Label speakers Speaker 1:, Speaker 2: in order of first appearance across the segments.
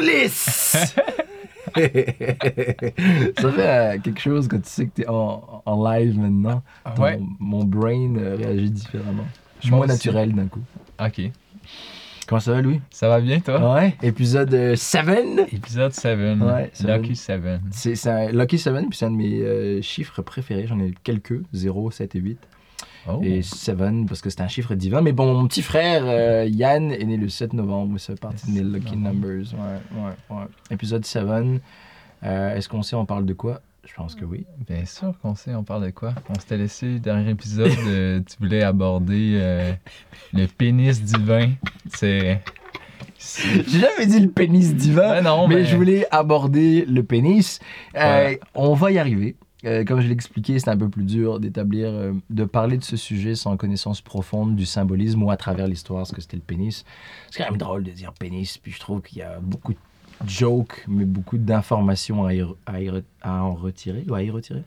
Speaker 1: Calice! ça fait euh, quelque chose quand tu sais que t'es en, en live maintenant. Ton-
Speaker 2: Ouais?
Speaker 1: Mon brain euh, réagit différemment. Je suis
Speaker 2: Moi
Speaker 1: moins
Speaker 2: aussi.
Speaker 1: naturel d'un coup.
Speaker 2: Ok.
Speaker 1: Comment ça va, Louis?
Speaker 2: Ça va bien, toi?
Speaker 1: Ouais. Épisode 7.
Speaker 2: Épisode 7.
Speaker 1: Ouais, seven.
Speaker 2: Lucky 7.
Speaker 1: C'est c'est un Lucky 7, puis c'est un de mes euh, chiffres préférés. J'en ai quelques, 0, 7 et 8.
Speaker 2: Oh.
Speaker 1: Et 7 parce que c'est un chiffre divin. Mais bon, mon petit frère euh, Yann est né le 7 novembre. Ça fait partie de mes lucky numbers. Ouais, ouais, ouais. Épisode 7. Euh, Est-ce qu'on sait on parle de quoi? Je pense que oui.
Speaker 2: Bien sûr qu'on sait, on parle de quoi? On s'était laissé, dernier épisode, euh, tu voulais aborder le pénis divin. C'est.
Speaker 1: J'ai jamais dit le pénis divin.
Speaker 2: Ouais, non,
Speaker 1: mais,
Speaker 2: mais-
Speaker 1: je voulais aborder le pénis. Euh,
Speaker 2: Ouais.
Speaker 1: On va y arriver. Euh, comme je l'ai expliqué, c'est un peu plus dur d'établir, euh, de parler de ce sujet sans connaissance profonde du symbolisme ou à travers l'histoire, ce que c'était le pénis. C'est quand même drôle de dire pénis, puis je trouve qu'il y a beaucoup de jokes, mais beaucoup d'informations à, en retirer, ou à y retirer,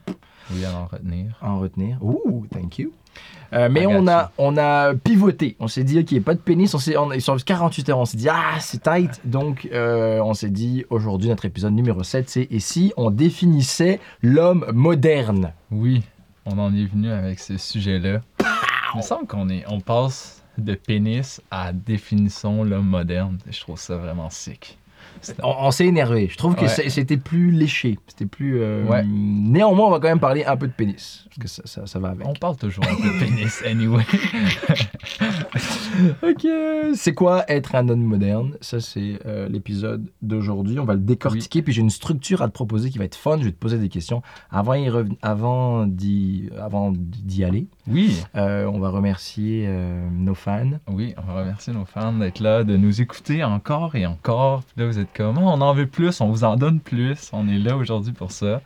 Speaker 2: Oui, à en retenir.
Speaker 1: en retenir. Ouh, thank you. Euh, mais
Speaker 2: I got
Speaker 1: on a, on a pivoté. On s'est dit qu'il n'y ait pas de pénis. On s'est, on, sur 48 heures, on s'est dit, ah, c'est tight. Donc, euh, on s'est dit, aujourd'hui, notre épisode numéro 7, c'est Et si on définissait l'homme moderne?
Speaker 2: Oui, on en est venu avec ce sujet-là. Il me semble qu'on est, on passe de pénis à définissons l'homme moderne. Je trouve ça vraiment sick.
Speaker 1: On, on s'est énervé. Je trouve que
Speaker 2: Ouais.
Speaker 1: c'était plus léché. C'était plus. euh,
Speaker 2: Ouais.
Speaker 1: Néanmoins, on va quand même parler un peu de pénis. Parce que ça, ça, ça va avec.
Speaker 2: On parle toujours un peu de pénis, anyway.
Speaker 1: Ok. C'est quoi être un homme moderne? Ça, c'est euh, l'épisode d'aujourd'hui. On va le décortiquer. Puis j'ai une structure à te proposer qui va être fun. Je vais te poser des questions. Avant, d'y avant d'y aller,
Speaker 2: Oui,
Speaker 1: euh, on va remercier euh, nos fans.
Speaker 2: oui, on va remercier nos fans d'être là, de nous écouter encore et encore. Puis là, vous êtes comme, Oh, on en veut plus, on vous en donne plus. On est là aujourd'hui pour ça.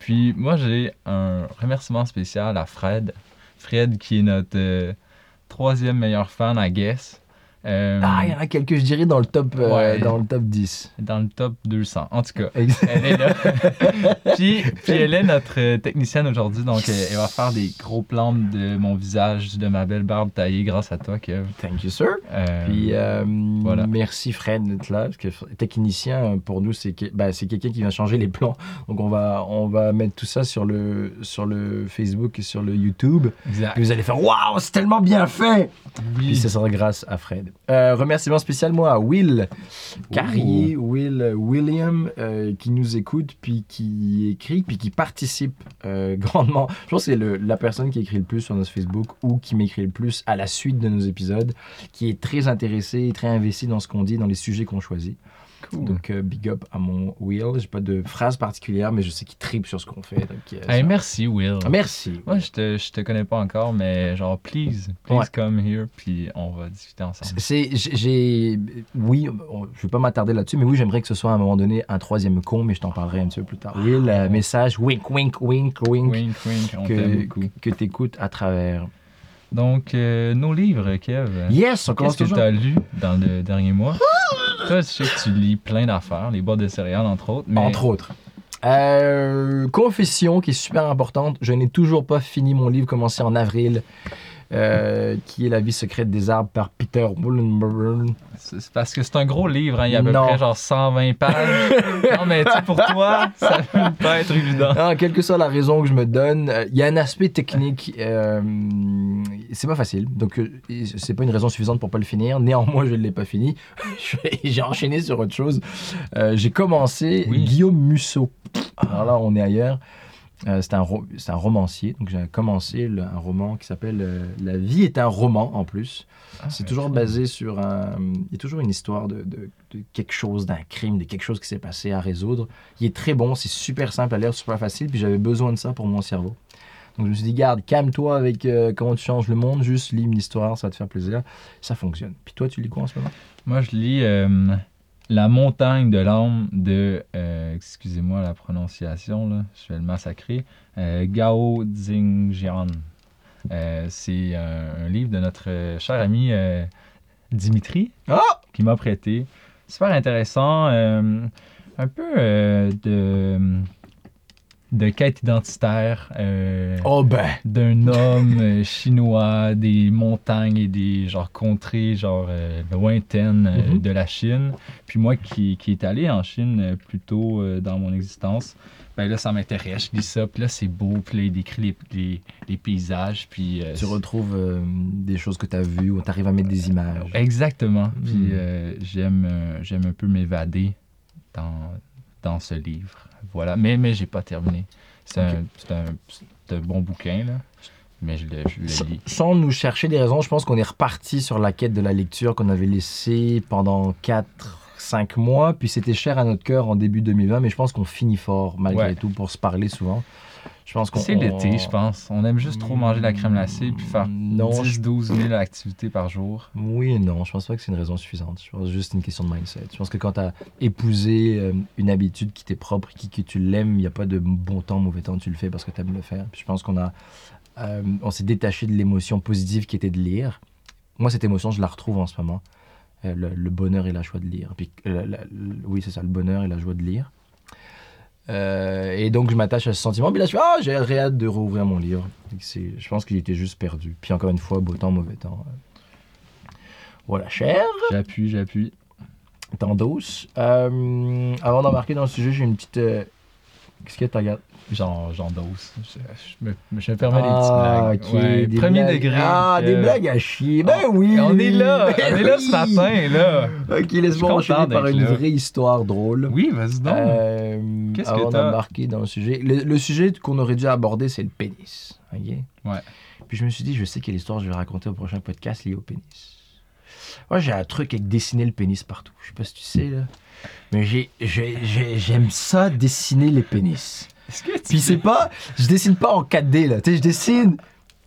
Speaker 2: Puis moi, j'ai un remerciement spécial à Fred. Fred, qui est notre euh, troisième meilleur fan, à Guess. Euh,
Speaker 1: Ah, il y en a quelques, je dirais, dans le top, euh, dans le top 10.
Speaker 2: dans le top 200. En tout cas, elle est là. puis, puis elle est notre euh, technicienne aujourd'hui, donc elle, elle va faire des gros plans de mon visage, de ma belle barbe taillée grâce à toi, Kev.
Speaker 1: Thank you, sir.
Speaker 2: Euh,
Speaker 1: Puis
Speaker 2: voilà.
Speaker 1: merci Fred d'être là, parce que technicien pour nous c'est que- c'est quelqu'un qui vient changer les plans. Donc on va on va mettre tout ça sur le sur le Facebook et sur le YouTube.
Speaker 2: exact.
Speaker 1: Et vous allez faire waouh c'est tellement bien fait. Puis
Speaker 2: Oui.
Speaker 1: ça sera grâce à Fred. Euh, remerciement spécial moi à Will Carrier, Will William euh, qui nous écoute puis qui écrit puis qui participe euh, grandement. Je pense que c'est le- la personne qui écrit le plus sur notre Facebook ou qui m'écrit le plus à la suite de nos épisodes, qui est très intéressé et très investi dans ce qu'on dit, dans les sujets qu'on choisit.
Speaker 2: Cool.
Speaker 1: Donc euh, big up à mon Will. J'ai pas de phrase particulière, mais je sais qu'il tripe sur ce qu'on fait. donc, euh,
Speaker 2: Hey,
Speaker 1: ça-
Speaker 2: merci, Will.
Speaker 1: Merci.
Speaker 2: Moi, je te, je te connais pas encore, mais genre, please, please
Speaker 1: Ouais.
Speaker 2: come here, puis on va discuter ensemble.
Speaker 1: C'est, j'ai- oui, on- je vais pas m'attarder là-dessus, mais oui, j'aimerais que ce soit à un moment donné un troisième con, mais je t'en parlerai un petit peu plus tard. Will, euh, message, wink, wink, wink, wink,
Speaker 2: Wink, wink, on
Speaker 1: que,
Speaker 2: beaucoup.
Speaker 1: que t'écoutes à travers.
Speaker 2: Donc, euh, nos livres, Kev.
Speaker 1: Yes, on commence
Speaker 2: Qu'est-ce que tu as lu dans le dernier mois? Toi, je sais que tu lis plein d'affaires, les boîtes de céréales, entre autres. Mais...
Speaker 1: Entre autres. Euh, confession qui est super importante. Je n'ai toujours pas fini mon livre commencé en avril, euh, qui est La vie secrète des arbres par Peter Woolenburn.
Speaker 2: C'est parce que c'est un gros livre, hein, il y a à peu près genre 120 pages. non, mais tu sais, pour toi, ça peut pas être évident.
Speaker 1: Ah, quelle que soit la raison que je me donne, euh, il y a un aspect technique. euh, c'est pas facile, donc euh, c'est pas une raison suffisante pour pas le finir. Néanmoins, je ne l'ai pas fini. J'ai enchaîné sur autre chose. Euh, J'ai commencé
Speaker 2: Oui.
Speaker 1: Guillaume Musso. Alors là, on est ailleurs. Euh, c'est un, ro- un romancier, donc j'ai commencé le- un roman qui s'appelle euh, La vie est un roman en plus.
Speaker 2: Ah,
Speaker 1: C'est toujours basé sur un. Il y a toujours une histoire de, de- de quelque chose, d'un crime, de quelque chose qui s'est passé à résoudre. Il est très bon, c'est super simple à lire, super facile, puis j'avais besoin de ça pour mon cerveau. Donc je me suis dit, garde, calme-toi avec euh, comment tu changes le monde, juste lis une histoire, ça va te faire plaisir. Ça fonctionne. Puis toi, tu lis quoi en ce moment?
Speaker 2: Moi, je lis La montagne de l'âme de, euh, excusez-moi la prononciation, là, je vais le massacrer, euh, Gao Xingjian. Euh, c'est un, un livre de notre cher ami Dimitri
Speaker 1: Ah
Speaker 2: qui m'a prêté. Super intéressant. un peu de de quête identitaire. euh,
Speaker 1: Oh ben.
Speaker 2: d'un homme euh, chinois des montagnes et des genre contrées genre euh, lointaines
Speaker 1: Mhm.
Speaker 2: de la Chine. Puis moi qui, qui est allé en Chine plus tôt dans mon existence, ben là ça m'intéresse, je lis ça, puis là c'est beau, puis là il décrit les, les, les paysages, puis euh,
Speaker 1: Tu retrouves des choses que tu as vues ou tu arrives à mettre des images.
Speaker 2: Exactement. Puis
Speaker 1: Mm.
Speaker 2: euh, j'aime j'aime un peu m'évader dans, dans ce livre. Voilà. Mais, mais j'ai pas terminé. C'est un, un, bon bouquin, là. Mais je le, je le
Speaker 1: Sans-
Speaker 2: lis.
Speaker 1: Sans nous chercher des raisons, je pense qu'on est reparti sur la quête de la lecture qu'on avait laissée pendant 4-5 mois. Puis c'était cher à notre cœur en début 2020, mais je pense qu'on finit fort malgré
Speaker 2: Ouais.
Speaker 1: tout pour se parler souvent. Je pense qu'on.
Speaker 2: C'est l'été, je pense. On aime juste trop manger la crème glacée puis faire
Speaker 1: Non,
Speaker 2: 10-12 000 activités par jour.
Speaker 1: Oui et non, je pense pas que c'est une raison suffisante. Je pense que c'est juste une question de mindset. Je pense que quand tu as épousé euh, une habitude qui t'est propre, qui, que tu l'aimes, il n'y a pas de bon temps, mauvais temps, tu le fais parce que tu aimes le faire. Puis je pense qu'on a, euh, on s'est détaché de l'émotion positive qui était de lire. Moi, cette émotion, je la retrouve en ce moment. Euh, le, le bonheur et la joie de lire. Puis, la- oui, c'est ça, le bonheur et la joie de lire. Euh, et donc, je m'attache à ce sentiment. Puis là, je fais Ah, j'ai hâte de rouvrir mon livre. Je pense qu'il était juste perdu. Puis encore une fois, beau temps, mauvais temps. euh. Voilà, cher.
Speaker 2: J'appuie, j'appuie.
Speaker 1: T'endosses. Euh, avant d'embarquer dans le sujet, j'ai une petite. euh, Qu'est-ce que tu regardes
Speaker 2: J'en, j'en dose. Je, je me, je me permets
Speaker 1: Ah,
Speaker 2: des petites
Speaker 1: ok,
Speaker 2: blagues. Ouais,
Speaker 1: des
Speaker 2: premier
Speaker 1: blagues.
Speaker 2: degré.
Speaker 1: Ah, des
Speaker 2: euh,
Speaker 1: blagues à chier. Ben
Speaker 2: on-
Speaker 1: oui.
Speaker 2: On est là.
Speaker 1: Ben
Speaker 2: on est là ce matin, là.
Speaker 1: Ok, laisse-moi enchaîner par une
Speaker 2: là.
Speaker 1: vraie histoire drôle.
Speaker 2: Oui, vas-y donc.
Speaker 1: Euh,
Speaker 2: Qu'est-ce que
Speaker 1: avant
Speaker 2: t'as?
Speaker 1: d'embarquer dans le sujet. Le, le sujet qu'on aurait dû aborder, c'est le pénis. ok?
Speaker 2: Ouais.
Speaker 1: Puis je me suis dit, je sais quelle histoire je vais raconter au prochain podcast liée au pénis. Moi, j'ai un truc avec dessiner le pénis partout. Je sais pas si tu sais, là. Mais j'ai- j'ai- j'ai- j'aime ça, dessiner les pénis. Puis c'est pas, je dessine pas en 4D là, tu sais, je dessine,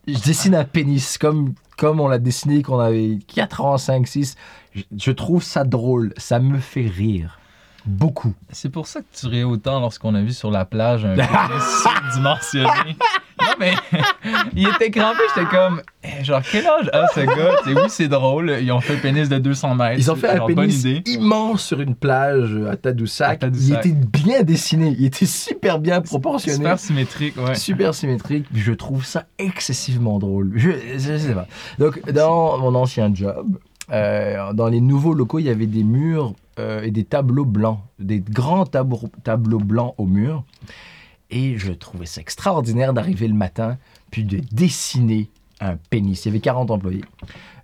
Speaker 1: je dessine un pénis comme comme on l'a dessiné quand on avait 4 ans, 5, 6. Je, je trouve ça drôle, ça me fait rire. Beaucoup.
Speaker 2: C'est pour ça que tu riais autant lorsqu'on a vu sur la plage un pénis surdimensionné. Non, mais il était crampé, j'étais comme, eh, genre, quel âge a ce gars? Tu sais, oui, c'est drôle, ils ont fait un pénis de 200 mètres.
Speaker 1: Ils ont fait un pénis immense sur une plage à Tadoussac.
Speaker 2: À Tadoussac.
Speaker 1: Il était bien dessiné, il était super bien proportionné.
Speaker 2: Super symétrique, ouais.
Speaker 1: Super symétrique, je trouve ça excessivement drôle. Je, je sais pas. Donc, dans mon ancien job, euh, dans les nouveaux locaux, il y avait des murs euh, et des tableaux blancs, des grands tableaux, tableaux blancs au mur. Et je trouvais ça extraordinaire d'arriver le matin, puis de dessiner un pénis. Il y avait 40 employés.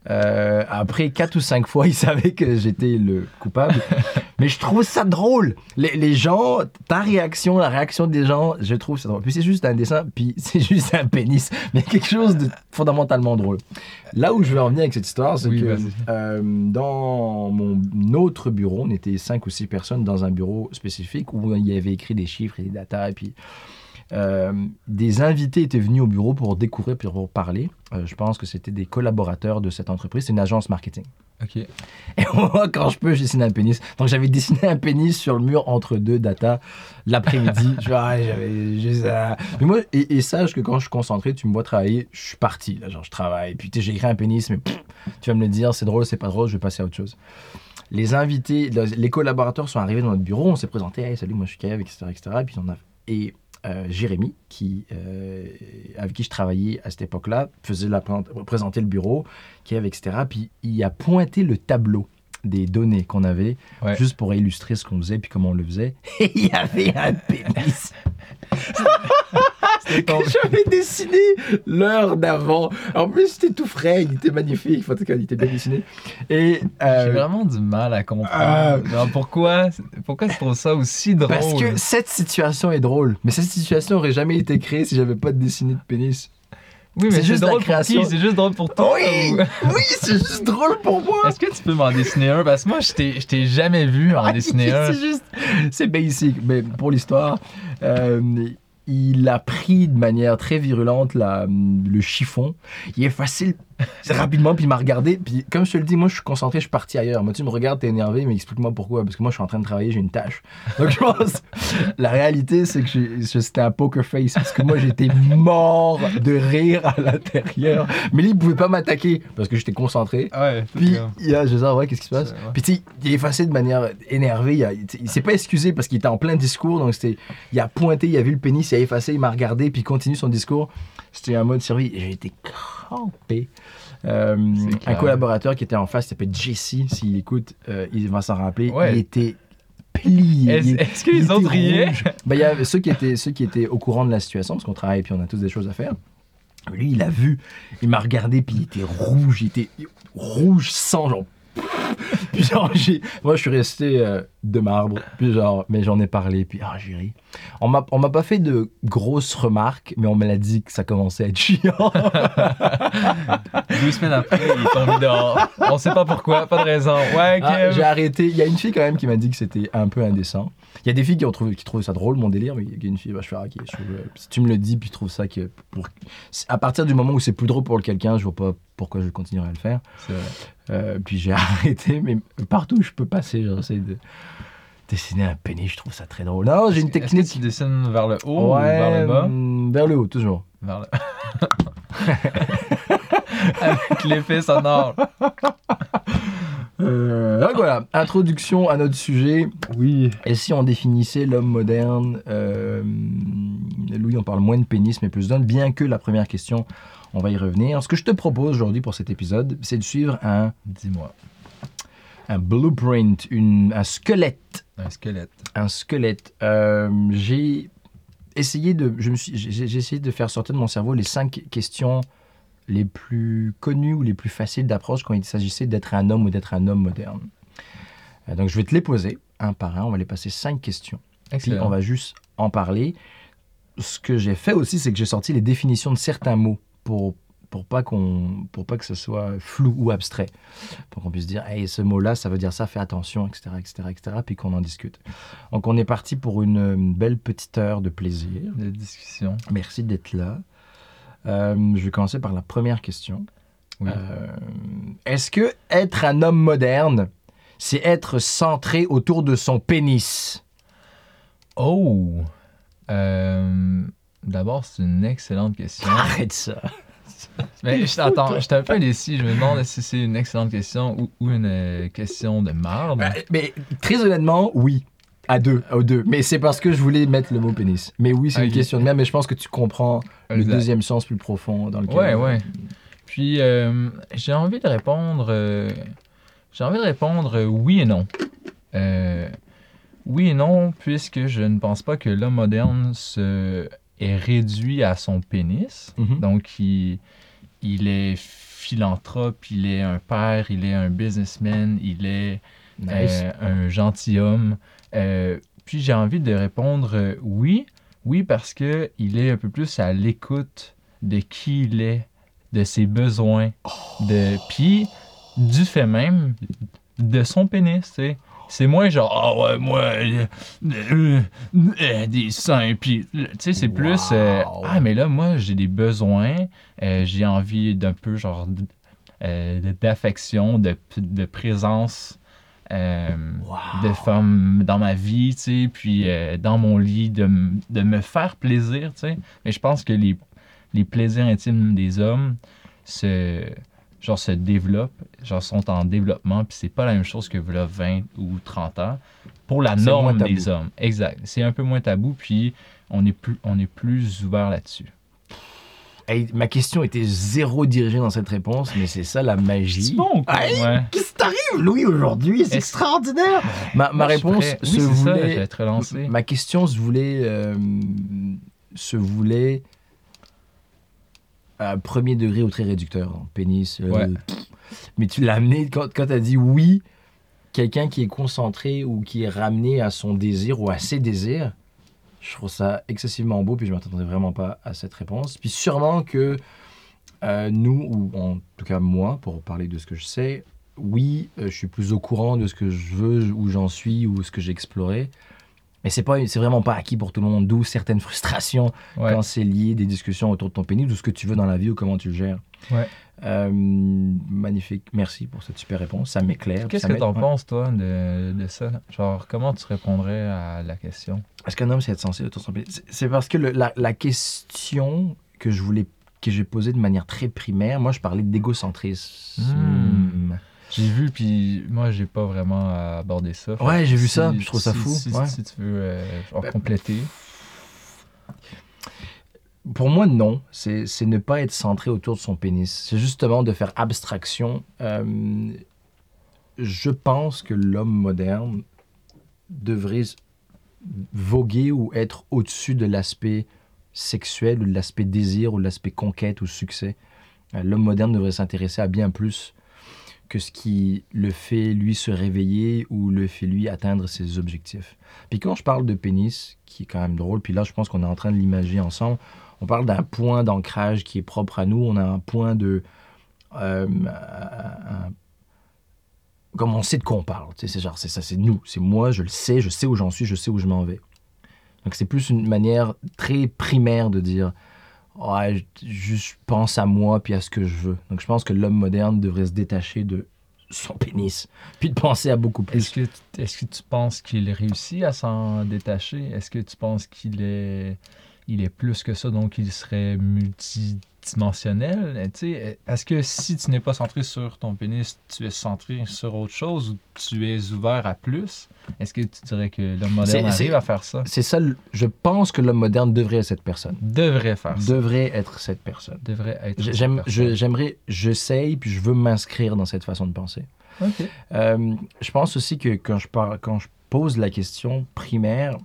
Speaker 1: Euh, après 4 ou 5 fois, ils savaient que j'étais le coupable. Mais je trouve ça drôle. Les, les gens, ta réaction, la réaction des gens, je trouve ça drôle. Puis c'est juste un dessin, puis c'est juste un pénis. Mais quelque chose de fondamentalement drôle. Là où je veux en venir avec cette histoire, c'est
Speaker 2: Oui,
Speaker 1: que euh, dans mon autre bureau, on était 5 ou 6 personnes dans un bureau spécifique où il y avait écrit des chiffres et des datas. Et puis des invités étaient venus au bureau pour découvrir, pour parler. Euh, je pense que c'était des collaborateurs de cette entreprise. C'est une agence marketing.
Speaker 2: Ok.
Speaker 1: Et moi, quand je peux, je dessine un pénis. Donc j'avais dessiné un pénis sur le mur entre deux datas l'après-midi. j'avais juste. Mais moi, et, et sache que quand je suis concentré, tu me vois travailler, je suis parti. Là, genre, je travaille. Puis tu j'ai écrit un pénis, mais pff, tu vas me le dire, c'est drôle, c'est pas drôle, je vais passer à autre chose. Les invités, les collaborateurs sont arrivés dans notre bureau, on s'est présenté, hey, salut, moi je suis Kev, etc. etc. Et puis on a. Et euh, Jérémy, qui, euh, avec qui je travaillais à cette époque-là, faisait la, présenter le bureau, Kev, etc. Puis il a pointé le tableau des données qu'on avait,
Speaker 2: Ouais.
Speaker 1: juste pour illustrer ce qu'on faisait puis comment on le faisait. Et il y avait un pénis j'avais dessiné l'heure d'avant. En plus, c'était tout frais, il était magnifique, en tout cas, il était bien dessiné. Et euh,
Speaker 2: J'ai vraiment du mal à comprendre.
Speaker 1: Ah.
Speaker 2: Pourquoi, pourquoi tu trouves ça aussi drôle?
Speaker 1: parce que cette situation est drôle, mais cette situation aurait jamais été créée si j'avais pas dessiné de pénis.
Speaker 2: Oui, mais
Speaker 1: c'est juste
Speaker 2: drôle pour qui? C'est juste drôle pour toi?
Speaker 1: Oui,
Speaker 2: ou-
Speaker 1: oui, c'est juste drôle pour moi.
Speaker 2: Est-ce que tu peux m'en dessiner un? Parce que moi, je t'ai je t'ai jamais vu en
Speaker 1: Ah,
Speaker 2: dessiner un.
Speaker 1: C'est juste, c'est basic. Mais pour l'histoire, euh, il a pris de manière très virulente la, le chiffon. Il est facile rapidement, puis il m'a regardé. Puis comme je te le dis, moi je suis concentré, je suis parti ailleurs. Moi tu me regardes, t'es énervé, mais explique-moi pourquoi. Parce que moi je suis en train de travailler, j'ai une tâche. Donc je pense, la réalité c'est que c'était un poker face. Parce que moi j'étais mort de rire à l'intérieur. Mais lui il pouvait pas m'attaquer parce que j'étais concentré.
Speaker 2: Ouais,
Speaker 1: Puis, il a, je sais, ouais, qu'est-ce qui se passe? Puis, tu il est effacé de manière énervée. Il, il s'est pas excusé parce qu'il était en plein discours. Donc, c'était, il a pointé, il a vu le pénis, s'est effacé, il m'a regardé, puis il continue son discours. C'était un mode survie. et J'ai été crampé. Euh, un collaborateur qui était en face, il s'appelle Jesse. S'il écoute, euh, il va s'en rappeler.
Speaker 2: Ouais.
Speaker 1: Il était plié.
Speaker 2: Est-ce est-ce que les autres riaient?
Speaker 1: Ben, il y avait ceux qui, étaient, ceux qui étaient au courant de la situation, parce qu'on travaille puis on a tous des choses à faire. Lui, il a vu, il m'a regardé, puis il était rouge, il était rouge sang, genre. Puis genre, moi, je suis resté euh, de marbre, puis genre, mais j'en ai parlé, puis ah, j'ai ri. On m'a, on m'a pas fait de grosses remarques, mais on me l'a dit que ça commençait à être chiant.
Speaker 2: Deux semaines après, il est tombé dehors. On sait pas pourquoi, pas de raison. Ouais,
Speaker 1: Ah, j'ai arrêté. Il y a une fille quand même qui m'a dit que c'était un peu indécent. Il y a des filles qui ont trouvé, qui trouvent ça drôle, mon délire, mais il y a une fille, bah, je fais, ah, ok, je trouve, euh, si tu me le dis, puis je trouve ça que. Pour... À partir du moment où c'est plus drôle pour quelqu'un, je vois pas pourquoi je continuerai à le faire.
Speaker 2: C'est vrai.
Speaker 1: Euh, puis j'ai arrêté, mais partout où je peux passer, j'essaie de dessiner un pénis, je trouve ça très drôle. Non, j'ai une technique.
Speaker 2: tu dessines vers le haut ou vers le bas?
Speaker 1: hum, vers le haut, toujours.
Speaker 2: Vers le... Avec l'effet sonore.
Speaker 1: Euh, donc voilà, introduction à notre sujet.
Speaker 2: Oui.
Speaker 1: Et si on définissait l'homme moderne, euh, Louis, on parle moins de pénis, mais plus d'hommes, bien que la première question, on va y revenir. Ce que je te propose aujourd'hui pour cet épisode, c'est de suivre un,
Speaker 2: Dis-moi.
Speaker 1: un blueprint, une, un squelette.
Speaker 2: Un squelette.
Speaker 1: Un squelette. Euh, j'ai essayé de, je me suis, j'ai, essayé de faire sortir de mon cerveau les cinq questions les plus connues ou les plus faciles d'approche quand il s'agissait d'être un homme ou d'être un homme moderne. Euh, donc je vais te les poser un par un. On va les passer cinq questions. Puis
Speaker 2: Excellent.
Speaker 1: on va juste en parler. Ce que j'ai fait aussi, c'est que j'ai sorti les définitions de certains mots pour pour pas qu'on pour pas que ce soit flou ou abstrait, pour qu'on puisse dire hey, ce mot-là, ça veut dire ça, fais attention, etc., etc., etc., puis qu'on en discute. Donc on est parti pour une, une belle petite heure de plaisir.
Speaker 2: De discussion.
Speaker 1: Merci d'être là. Euh, je vais commencer par la première question.
Speaker 2: Oui.
Speaker 1: Euh, Est-ce que être un homme moderne, c'est être centré autour de son pénis?
Speaker 2: Oh! Euh, D'abord, c'est une excellente question.
Speaker 1: Arrête ça.
Speaker 2: Mais je t'entends, j'étais un peu. Je me demande si c'est une excellente question ou, ou une euh, question de marde.
Speaker 1: Bah, Mais très honnêtement, oui. À deux, aux deux. Mais c'est parce que je voulais mettre le mot pénis. Mais oui, c'est une question de merde, mais je pense que tu comprends le deuxième sens plus profond dans lequel.
Speaker 2: Ouais, ouais. Puis, euh, j'ai envie de répondre. euh, j'ai envie de répondre oui et non. Oui et non, puisque je ne pense pas que l'homme moderne se est réduit à son pénis.
Speaker 1: Mhm.
Speaker 2: Donc, il, il est philanthrope, il est un père, il est un businessman, il est
Speaker 1: Nice.
Speaker 2: euh, un gentilhomme. Euh, puis j'ai envie de répondre euh, oui, oui parce que il est un peu plus à l'écoute de qui il est, de ses besoins, de puis du fait même de son pénis, tu sais. C'est moins genre ah ouais moi euh, euh, euh, des seins puis tu sais c'est plus ah mais là moi j'ai des besoins j'ai envie d'un peu genre d'affection de, de présence
Speaker 1: Wow.
Speaker 2: de femmes dans ma vie, tu sais, puis dans mon lit, de, de me faire plaisir, tu sais. Mais je pense que les, les plaisirs intimes des hommes se, genre, se développent, genre, sont en développement, puis c'est pas la même chose que voilà 20 ou 30 ans pour la norme des hommes. Exact. C'est un peu moins tabou, puis on est plus, on est plus ouvert là-dessus.
Speaker 1: Hey, ma question était zéro dirigée dans cette réponse, mais c'est ça la magie.
Speaker 2: C'est bon, quoi.
Speaker 1: Hey,
Speaker 2: ouais.
Speaker 1: Qu'est-ce qui t'arrive, Louis, aujourd'hui? C'est extraordinaire! Ma, ma
Speaker 2: Moi,
Speaker 1: réponse se
Speaker 2: Oui, c'est ça,
Speaker 1: voulait. Ma question se voulait. euh, se voulait. Premier degré ou très réducteur. hein, Pénis. euh,
Speaker 2: Ouais.
Speaker 1: Mais tu l'as amené. Quand, quand tu as dit oui, quelqu'un qui est concentré ou qui est ramené à son désir ou à ses désirs, je trouve ça excessivement beau. Puis je m'attendais vraiment pas à cette réponse. Puis sûrement que euh, nous, ou en tout cas moi, pour parler de ce que je sais, oui, euh, je suis plus au courant de ce que je veux, où j'en suis, ou ce que j'ai exploré. Mais c'est pas, c'est vraiment pas acquis pour tout le monde, d'où certaines frustrations
Speaker 2: Ouais.
Speaker 1: quand c'est lié des discussions autour de ton pénis, ou ce que tu veux dans la vie, ou comment tu le gères.
Speaker 2: Ouais.
Speaker 1: Euh, magnifique, merci pour cette super réponse, ça m'éclaire.
Speaker 2: Qu'est-ce que t'en penses, toi, de, de ça? Genre, comment tu répondrais à la question?
Speaker 1: Est-ce qu'un homme, c'est être censé autour de son pénis C'est- parce que le- la, la question que je voulais que j'ai posée de manière très primaire, moi je parlais d'égocentrisme.
Speaker 2: Hmm. J'ai vu, puis moi, j'ai pas vraiment abordé ça.
Speaker 1: Ouais, j'ai vu
Speaker 2: si-
Speaker 1: ça, je trouve ça fou,
Speaker 2: Si,
Speaker 1: ouais.
Speaker 2: si tu veux euh, genre
Speaker 1: Ben,
Speaker 2: compléter.
Speaker 1: pour moi, non. C'est c'est ne pas être centré autour de son pénis. C'est justement de faire abstraction. Euh, je pense que l'homme moderne devrait voguer ou être au-dessus de l'aspect sexuel ou de l'aspect désir ou de l'aspect conquête ou succès. Euh, L'homme moderne devrait s'intéresser à bien plus que ce qui le fait, lui, se réveiller ou le fait, lui, atteindre ses objectifs. Puis quand je parle de pénis, qui est quand même drôle, puis là, je pense qu'on est en train de l'imager ensemble, on parle d'un point d'ancrage qui est propre à nous, on a un point de... euh, comme on sait de quoi on parle, c'est genre, c'est ça, c'est nous, c'est moi, je le sais, je sais où j'en suis, je sais où je m'en vais. Donc c'est plus une manière très primaire de dire, ouais, juste pense à moi puis à ce que je veux. Donc je pense que l'homme moderne devrait se détacher de son pénis, puis de penser à beaucoup plus.
Speaker 2: Est-ce que, tu- est-ce que tu penses qu'il réussit à s'en détacher? Est-ce que tu penses qu'il est, il est plus que ça, donc il serait multidimensionnel? Tu sais, Est-ce que si tu n'es pas centré sur ton pénis, tu es centré sur autre chose ou tu es ouvert à plus? Est-ce que tu dirais que l'homme moderne arrive à faire ça?
Speaker 1: C'est ça, je pense que l'homme moderne devrait être cette personne.
Speaker 2: Devrait faire ça.
Speaker 1: Devrait être cette personne.
Speaker 2: Devrait être.
Speaker 1: J'aimerais, j'essaye, puis je veux m'inscrire dans cette façon de penser.
Speaker 2: Ok.
Speaker 1: Euh, je pense aussi que quand je, parle, quand je pose la question primaire,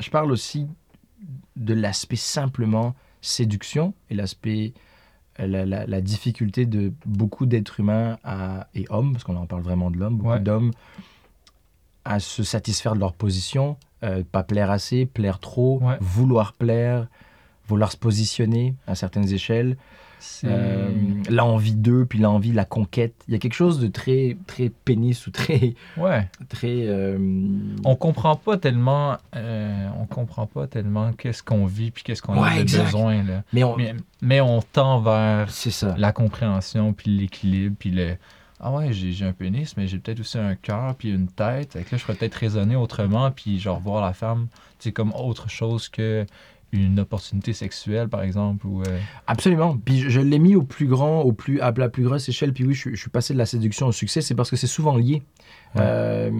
Speaker 1: je parle aussi de l'aspect simplement séduction et l'aspect, euh, la, la- la difficulté de beaucoup d'êtres humains à- et hommes, parce qu'on en parle vraiment de l'homme, beaucoup
Speaker 2: Ouais.
Speaker 1: d'hommes à se satisfaire de leur position, euh, pas plaire assez, plaire trop,
Speaker 2: Ouais.
Speaker 1: vouloir plaire, vouloir se positionner à certaines échelles. Euh, l'envie d'eux, puis l'envie, la conquête. Il y a quelque chose de très, très pénis ou très,
Speaker 2: Ouais.
Speaker 1: très. euh,
Speaker 2: On comprend pas tellement. euh, on comprend pas tellement qu'est-ce qu'on vit puis qu'est-ce qu'on
Speaker 1: Ouais,
Speaker 2: a de besoin là.
Speaker 1: Mais on,
Speaker 2: Mais, mais on tend vers
Speaker 1: ça.
Speaker 2: la compréhension puis l'équilibre puis le ah ouais j'ai j'ai un pénis mais j'ai peut-être aussi un cœur puis une tête Fait que là je pourrais peut-être raisonner autrement puis genre voir la femme c'est comme autre chose que une opportunité sexuelle par exemple ou euh,
Speaker 1: Absolument. Puis je, je l'ai mis au plus grand, au plus, à la plus grosse échelle. Puis oui, je, je suis passé de la séduction au succès. C'est parce que c'est souvent lié.
Speaker 2: Ouais.
Speaker 1: Euh,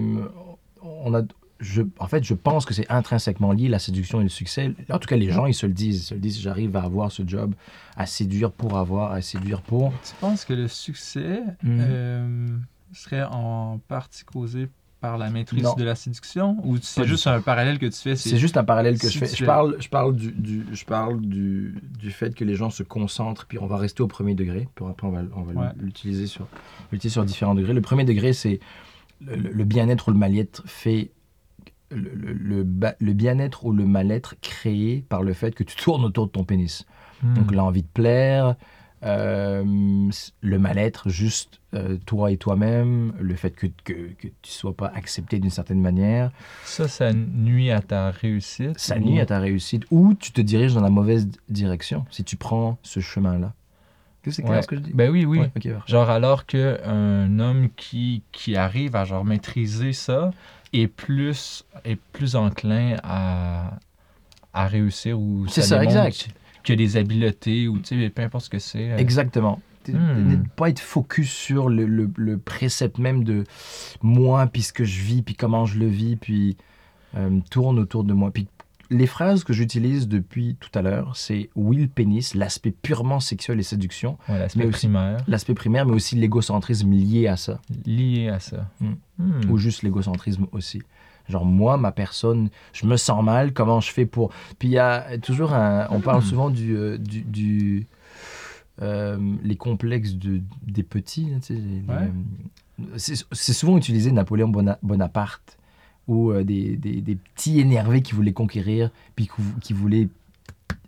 Speaker 1: on a, je, en fait, je pense que c'est intrinsèquement lié la séduction et le succès. En tout cas, les gens, ils se le disent. Ils se le disent. J'arrive à avoir ce job, à séduire pour avoir, à séduire pour.
Speaker 2: tu penses que le succès
Speaker 1: Mhm.
Speaker 2: euh, serait en partie causé par la maîtrise
Speaker 1: Non.
Speaker 2: de la séduction? Ou c'est juste un parallèle que tu fais
Speaker 1: C'est juste un parallèle que
Speaker 2: si
Speaker 1: je fais. Je parle, je parle, du, du- je parle du, du fait que les gens se concentrent, puis on va rester au premier degré, puis après on va, on va
Speaker 2: Ouais.
Speaker 1: l'utiliser sur, l'utiliser sur différents degrés. Le premier degré, c'est le, bien-être ou le mal-être fait. Le, le- le bien-être ou le mal-être créé par le fait que tu tournes autour de ton pénis.
Speaker 2: Hmm.
Speaker 1: Donc l'envie de plaire, euh, le mal-être, juste euh, toi et toi-même, le fait que, que, que tu sois pas accepté d'une certaine manière.
Speaker 2: ça ça nuit à ta réussite
Speaker 1: ça
Speaker 2: ou-
Speaker 1: nuit à ta réussite ou tu te diriges dans la mauvaise direction si tu prends ce chemin-là. C'est clair
Speaker 2: Ouais.
Speaker 1: ce que je dis?
Speaker 2: ben oui oui
Speaker 1: Ouais.
Speaker 2: Genre alors que un homme qui, qui arrive à genre maîtriser ça est plus est plus enclin à, à réussir ou
Speaker 1: C'est ça,
Speaker 2: démontre
Speaker 1: exact.
Speaker 2: que des habiletés ou tu sais peu importe ce que c'est. euh,
Speaker 1: Exactement.
Speaker 2: Hmm.
Speaker 1: Ne pas être focus sur le, le- le précepte même de moi, puis ce que je vis, puis comment je le vis, puis euh, tourne autour de moi. Puis les phrases que j'utilise depuis tout à l'heure, c'est le pénis, l'aspect purement sexuel et séduction,
Speaker 2: ouais, l'aspect primaire
Speaker 1: l'aspect primaire, mais aussi l'égocentrisme lié à ça.
Speaker 2: lié à ça.
Speaker 1: Hmm.
Speaker 2: Hmm.
Speaker 1: ou juste l'égocentrisme aussi. Genre, moi, ma personne, je me sens mal, comment je fais pour. Puis il y a toujours un. On parle
Speaker 2: Hmm.
Speaker 1: souvent du. euh, du, du, euh, les complexes de, des petits. tu sais,
Speaker 2: Ouais.
Speaker 1: euh, c'est c'est souvent utilisé Napoléon Bona- Bonaparte ou euh, des, des, des petits énervés qui voulaient conquérir, puis qui voulaient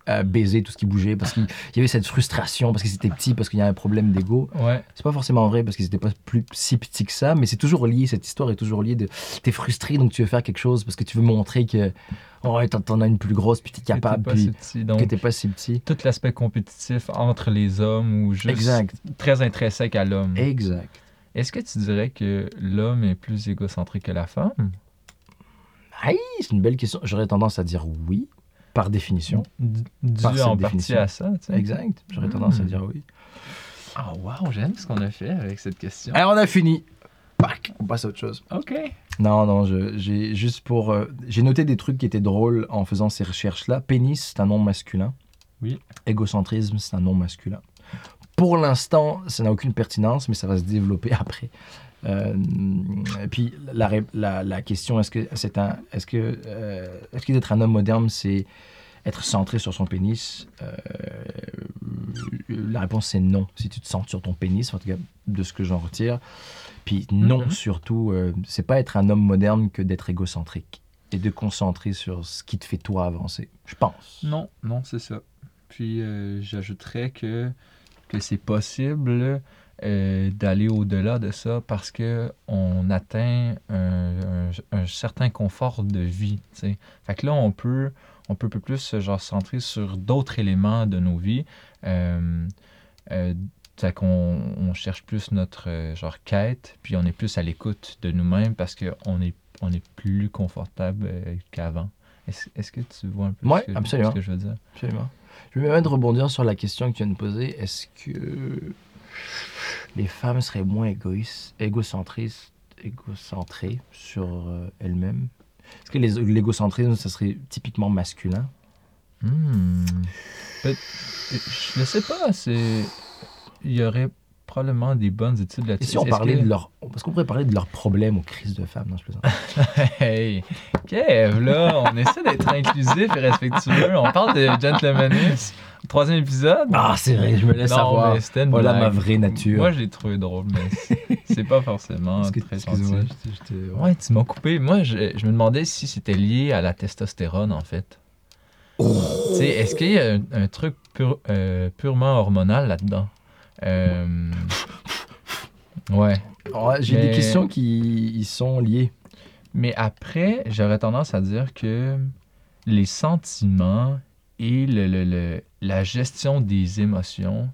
Speaker 1: euh, baiser tout ce qui bougeait, parce qu'il y avait cette frustration, parce qu'ils étaient petits, parce qu'il y a un problème d'ego.
Speaker 2: Ouais.
Speaker 1: C'est pas forcément vrai parce qu'ils étaient pas plus si petits que ça, mais c'est toujours lié, cette histoire est toujours liée de t'es frustré donc tu veux faire quelque chose parce que tu veux montrer que oh, ouais, t'en- as une plus grosse puis t'es
Speaker 2: que t'es
Speaker 1: capable
Speaker 2: pas si petit.
Speaker 1: pas si petit.
Speaker 2: tout l'aspect compétitif entre les hommes ou juste
Speaker 1: Exact,
Speaker 2: très intrinsèque à l'homme.
Speaker 1: exact.
Speaker 2: Est-ce que tu dirais que l'homme est plus égocentrique que la femme?
Speaker 1: Aïe, c'est une belle question. J'aurais tendance à dire oui, par définition.
Speaker 2: D- Dû
Speaker 1: Par
Speaker 2: en partie
Speaker 1: définition.
Speaker 2: à ça.
Speaker 1: Exact. J'aurais tendance à
Speaker 2: Hmm.
Speaker 1: dire oui.
Speaker 2: Ah, wow, j'aime ce qu'on a fait avec cette question.
Speaker 1: Alors on a fini. Pac, on passe à autre chose.
Speaker 2: OK.
Speaker 1: Non, non, j'ai juste pour. euh, j'ai noté des trucs qui étaient drôles en faisant ces recherches-là. Pénis, c'est un nom masculin.
Speaker 2: Oui.
Speaker 1: Égocentrisme, c'est un nom masculin. Pour l'instant, ça n'a aucune pertinence, mais ça va se développer après. Euh, et puis la, la, la question, est-ce que c'est un, est-ce que, euh, est-ce que d'être un homme moderne, c'est être centré sur son pénis? Euh, La réponse c'est non. Si tu te centres sur ton pénis, en tout cas de ce que j'en retire. Puis non,
Speaker 2: Mhm.
Speaker 1: surtout, euh, c'est pas être un homme moderne que d'être égocentrique et de concentrer sur ce qui te fait toi avancer. Je pense.
Speaker 2: Non, non, c'est ça. Puis j'ajouterais que, que c'est possible euh, d'aller au-delà de ça parce que on atteint un, un- un certain confort de vie. tu sais. Fait que là, on peut, on peut un peu plus se centrer sur d'autres éléments de nos vies. Euh, euh, fait qu'on on cherche plus notre euh, genre quête, puis on est plus à l'écoute de nous-mêmes parce qu'on est, on est plus confortable euh, qu'avant. Est-ce est-ce que tu vois un peu
Speaker 1: Ouais,
Speaker 2: ce, que,
Speaker 1: absolument.
Speaker 2: ce que je veux dire?
Speaker 1: Absolument. Je vais même rebondir sur la question que tu viens de poser. Est-ce que les femmes seraient moins égoïstes, égocentristes, égocentrées sur euh, elles-mêmes Est-ce que l'égocentrisme, ça serait typiquement masculin?
Speaker 2: Hmm. Peut- Je ne sais pas. C'est... Il y aurait probablement des bonnes études
Speaker 1: Et
Speaker 2: là-dessus.
Speaker 1: si on parlait
Speaker 2: que-
Speaker 1: de leur... Parce qu'on pourrait parler de leurs problèmes aux crises de femmes, non, je plaisante.
Speaker 2: Hey, Kev, là, on essaie d'être inclusif et respectueux. On parle de gentlemanisme. Troisième épisode.
Speaker 1: Ah, c'est vrai, je me laisse
Speaker 2: Non,
Speaker 1: savoir.
Speaker 2: mais une
Speaker 1: Voilà
Speaker 2: blague.
Speaker 1: ma vraie nature.
Speaker 2: Moi, je l'ai trouvé drôle, mais c'est- pas forcément
Speaker 1: que-
Speaker 2: très
Speaker 1: Excuse-moi, je t'ai-
Speaker 2: Ouais, tu m'as coupé. Moi, je, je me demandais si c'était lié à la testostérone, en fait.
Speaker 1: Oh!
Speaker 2: Tu sais, est-ce qu'il y a un, un truc pur- euh, purement hormonal là-dedans? Euh, Ouais.
Speaker 1: J'ai
Speaker 2: Mais-
Speaker 1: des questions qui y sont liées.
Speaker 2: Mais après, j'aurais tendance à dire que les sentiments et le, le- le- la gestion des émotions,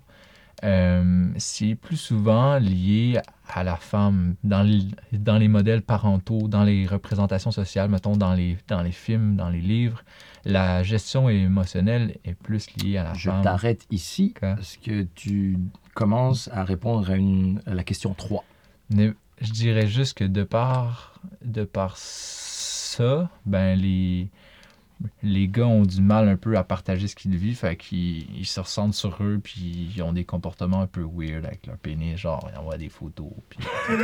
Speaker 2: euh, c'est plus souvent lié à la femme dans, les- dans les modèles parentaux, dans les représentations sociales, mettons dans les, dans les films, dans les livres. La gestion émotionnelle est plus liée à la
Speaker 1: Je
Speaker 2: femme.
Speaker 1: t'arrête ici parce que tu commences à répondre à, une, à la question 3.
Speaker 2: Mais je dirais juste que de par, de par ça, ben les, les gars ont du mal un peu à partager ce qu'ils vivent, fait qu'ils ils se ressentent sur eux, puis ils ont des comportements un peu weird avec leur pénis, genre ils envoient des photos. Puis...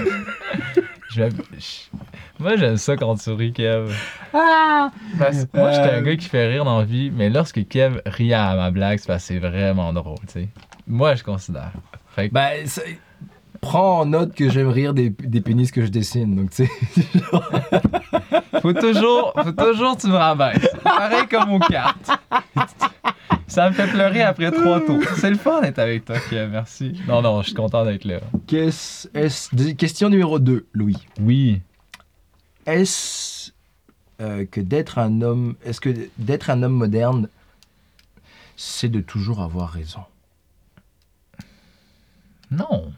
Speaker 2: Moi j'aime ça quand tu ris, Kev. Parce que moi j'étais un
Speaker 1: Euh.
Speaker 2: gars qui fait rire dans la vie, mais lorsque Kev rit à ma blague, c'est parce que c'est vraiment drôle, tu sais. Moi je considère. Fait que-
Speaker 1: Ben, c'est- prends en note que j'aime rire des, des pénis que je dessine. Donc, tu sais,
Speaker 2: Faut toujours, faut toujours que tu me rabaisses. Pareil comme aux cartes. Ça me fait pleurer après trois tours. C'est le fun d'être avec toi, Kev. Merci. Non, non, je suis content d'être là.
Speaker 1: qu'est-ce- est-ce- question numéro 2, Louis.
Speaker 2: Oui.
Speaker 1: Est-ce euh, que d'être un homme, est-ce que d'être un homme moderne, c'est de toujours avoir raison?
Speaker 2: Non.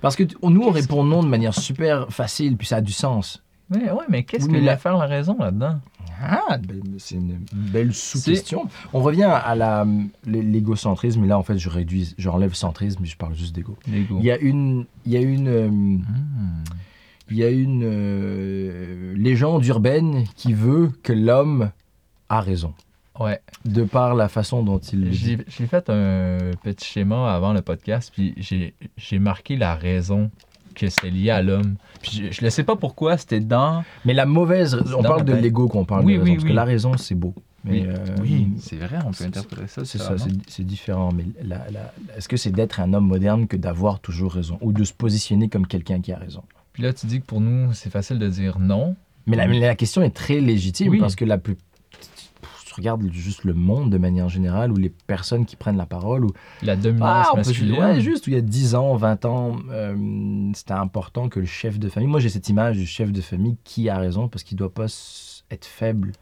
Speaker 1: Parce que nous, on répond non de manière super facile, puis ça a du sens.
Speaker 2: Mais ouais, mais qu'est-ce
Speaker 1: Oui,
Speaker 2: que
Speaker 1: mais
Speaker 2: la
Speaker 1: la-
Speaker 2: faire la raison là-dedans?
Speaker 1: Ah, c'est une belle sous-question. On revient à la, l'égocentrisme, et là, en fait, je réduis, j'enlève centrisme, je parle juste d'ego. Il y a une, il y a une, euh,
Speaker 2: Hmm.
Speaker 1: il y a une euh, légende urbaine qui veut que l'homme a raison,
Speaker 2: Ouais.
Speaker 1: de par la façon dont il.
Speaker 2: J'ai fait un petit schéma avant le podcast, puis j'ai marqué la raison que c'est lié à l'homme. Puis je, ne sais pas pourquoi, c'était dans...
Speaker 1: Mais la mauvaise, on parle de l'ego qu'on parle
Speaker 2: Oui,
Speaker 1: de raison,
Speaker 2: oui,
Speaker 1: parce
Speaker 2: oui.
Speaker 1: que la raison, c'est beau. Mais,
Speaker 2: Oui,
Speaker 1: euh,
Speaker 2: oui, c'est vrai, on peut interpréter ça.
Speaker 1: C'est ça, c'est différent. Mais la- la- est-ce que c'est d'être un homme moderne que d'avoir toujours raison ou de se positionner comme quelqu'un qui a raison?
Speaker 2: Puis là, tu dis que pour nous, c'est facile de dire non.
Speaker 1: Mais la, mais la question est très légitime
Speaker 2: Oui.
Speaker 1: parce que la plus. Tu regardes juste le monde de manière générale ou les personnes qui prennent la parole ou
Speaker 2: La dominance
Speaker 1: Ah,
Speaker 2: masculine.
Speaker 1: ouais, juste où il y a 10 ans, 20 ans, euh, c'était important que le chef de famille. Moi, j'ai cette image du chef de famille qui a raison parce qu'il doit pas être faible.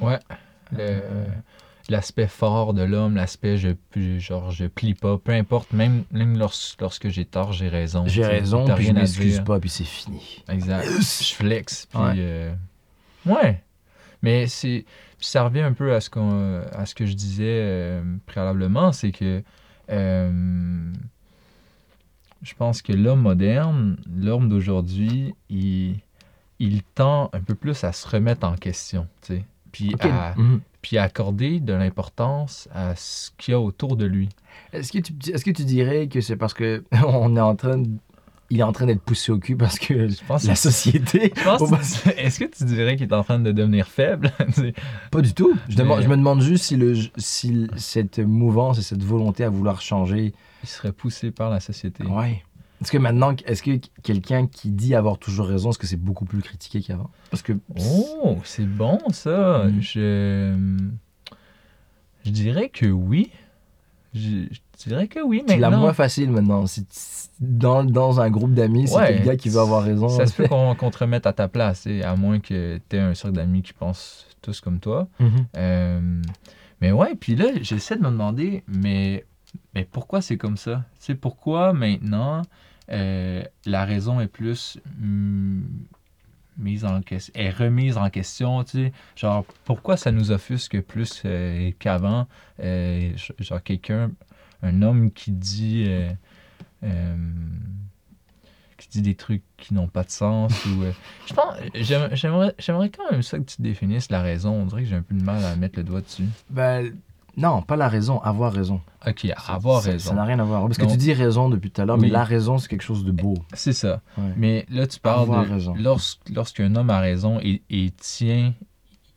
Speaker 2: Ouais. L'aspect fort de l'homme, l'aspect je, je- genre je plie pas, peu importe, même, même lors- lorsque j'ai tort, j'ai raison.
Speaker 1: J'ai raison, puis je m'excuse pas, puis c'est fini.
Speaker 2: Exact. Je flex. Puis,
Speaker 1: Ouais.
Speaker 2: euh, ouais. Mais c'est. ça revient un peu à ce, qu'on, à ce que je disais euh, préalablement, c'est que. euh, je pense que l'homme moderne, l'homme d'aujourd'hui, il, il tend un peu plus à se remettre en question, tu sais. Puis à,
Speaker 1: Mhm.
Speaker 2: puis accorder de l'importance à ce qu'il y a autour de lui.
Speaker 1: Est-ce que, tu, est-ce que tu dirais que c'est parce que on est en train de- il est en train d'être poussé au cul parce que
Speaker 2: Je pense
Speaker 1: la société...
Speaker 2: Est-ce que tu dirais qu'il est en train de devenir faible?
Speaker 1: Pas du tout. Je,
Speaker 2: Mais-
Speaker 1: demande- je me demande juste si, le, si cette mouvance et cette volonté à vouloir changer...
Speaker 2: il serait poussé par la société.
Speaker 1: Ouais. Est-ce que maintenant, est-ce que quelqu'un qui dit avoir toujours raison, est-ce que c'est beaucoup plus critiqué qu'avant? Parce que...
Speaker 2: Oh, c'est bon ça.
Speaker 1: Mm.
Speaker 2: Je... je dirais que oui. Je, je dirais que oui,
Speaker 1: C'est la moins facile maintenant. Dans, dans un groupe d'amis, c'est
Speaker 2: Ouais.
Speaker 1: le gars qui veut avoir raison.
Speaker 2: Ça se peut qu'on qu'on te remette à ta place, et à moins que tu aies un cercle d'amis qui pensent tous comme toi.
Speaker 1: Mhm.
Speaker 2: Euh, mais ouais, puis là, j'essaie de me demander, mais, mais pourquoi c'est comme ça? C'est pourquoi maintenant euh, la raison est plus hum, mise en question, est remise en question, tu sais? Genre, pourquoi ça nous offusque plus euh, qu'avant? Euh, genre, quelqu'un, un homme qui dit. euh, euh, qui dit des trucs qui n'ont pas de sens ou euh, je pense j'aime- j'aimerais j'aimerais quand même ça que tu définisses la raison on dirait que j'ai un peu de mal à mettre le doigt dessus
Speaker 1: Ben, non, pas la raison, avoir raison.
Speaker 2: ok avoir raison
Speaker 1: Ça n'a rien à voir. Parce que tu dis raison depuis tout à l'heure, mais
Speaker 2: Oui.
Speaker 1: la raison, c'est quelque chose de beau.
Speaker 2: c'est ça
Speaker 1: Ouais.
Speaker 2: mais là tu parles
Speaker 1: Avoir
Speaker 2: de
Speaker 1: raison.
Speaker 2: lors- lorsqu'un homme a raison et, et tient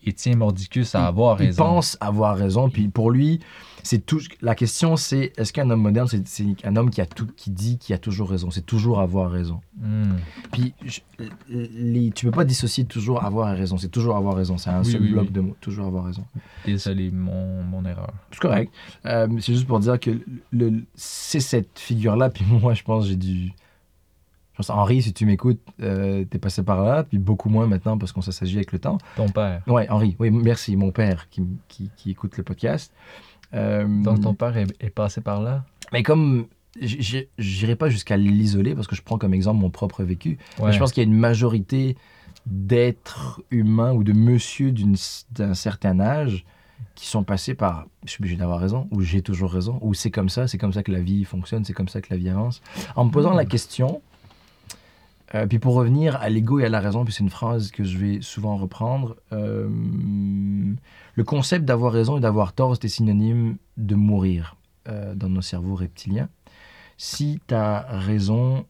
Speaker 2: et tient mordicus à avoir
Speaker 1: il
Speaker 2: raison
Speaker 1: pense avoir raison, puis pour lui, c'est tout. La question, c'est est-ce qu'un homme moderne, c'est un homme qui a tout, qui dit qu'il a toujours raison. C'est toujours avoir raison?
Speaker 2: Hmm.
Speaker 1: Puis je- les, tu peux pas dissocier toujours avoir raison. C'est toujours avoir raison. C'est un
Speaker 2: Oui,
Speaker 1: seul
Speaker 2: oui,
Speaker 1: bloc
Speaker 2: oui.
Speaker 1: de mots. Toujours avoir raison.
Speaker 2: désolé mon, mon erreur
Speaker 1: C'est correct. Euh, c'est juste pour dire que le, c'est cette figure-là. Puis moi, je pense, j'ai dû. Je pense, Henri, si tu m'écoutes, euh, t'es passé par là, puis beaucoup moins maintenant parce qu'on s'agit avec le temps.
Speaker 2: ton père
Speaker 1: Ouais, Henri, oui, merci, mon père qui, qui, qui écoute le podcast. Euh,
Speaker 2: donc ton père est, est passé par là?
Speaker 1: Mais comme. J'irai pas jusqu'à l'isoler parce que je prends comme exemple mon propre vécu. Mais je pense qu'il y a une majorité d'êtres humains ou de monsieur d'un certain âge qui sont passés par je suis obligé d'avoir raison ou j'ai toujours raison ou c'est comme ça, c'est comme ça que la vie fonctionne, c'est comme ça que la vie avance. En me posant
Speaker 2: Hmm.
Speaker 1: la question, euh, puis pour revenir à l'ego et à la raison, puis c'est une phrase que je vais souvent reprendre, euh, le concept d'avoir raison et d'avoir tort, c'était synonyme de mourir euh, dans nos cerveaux reptiliens. Si tu as raison,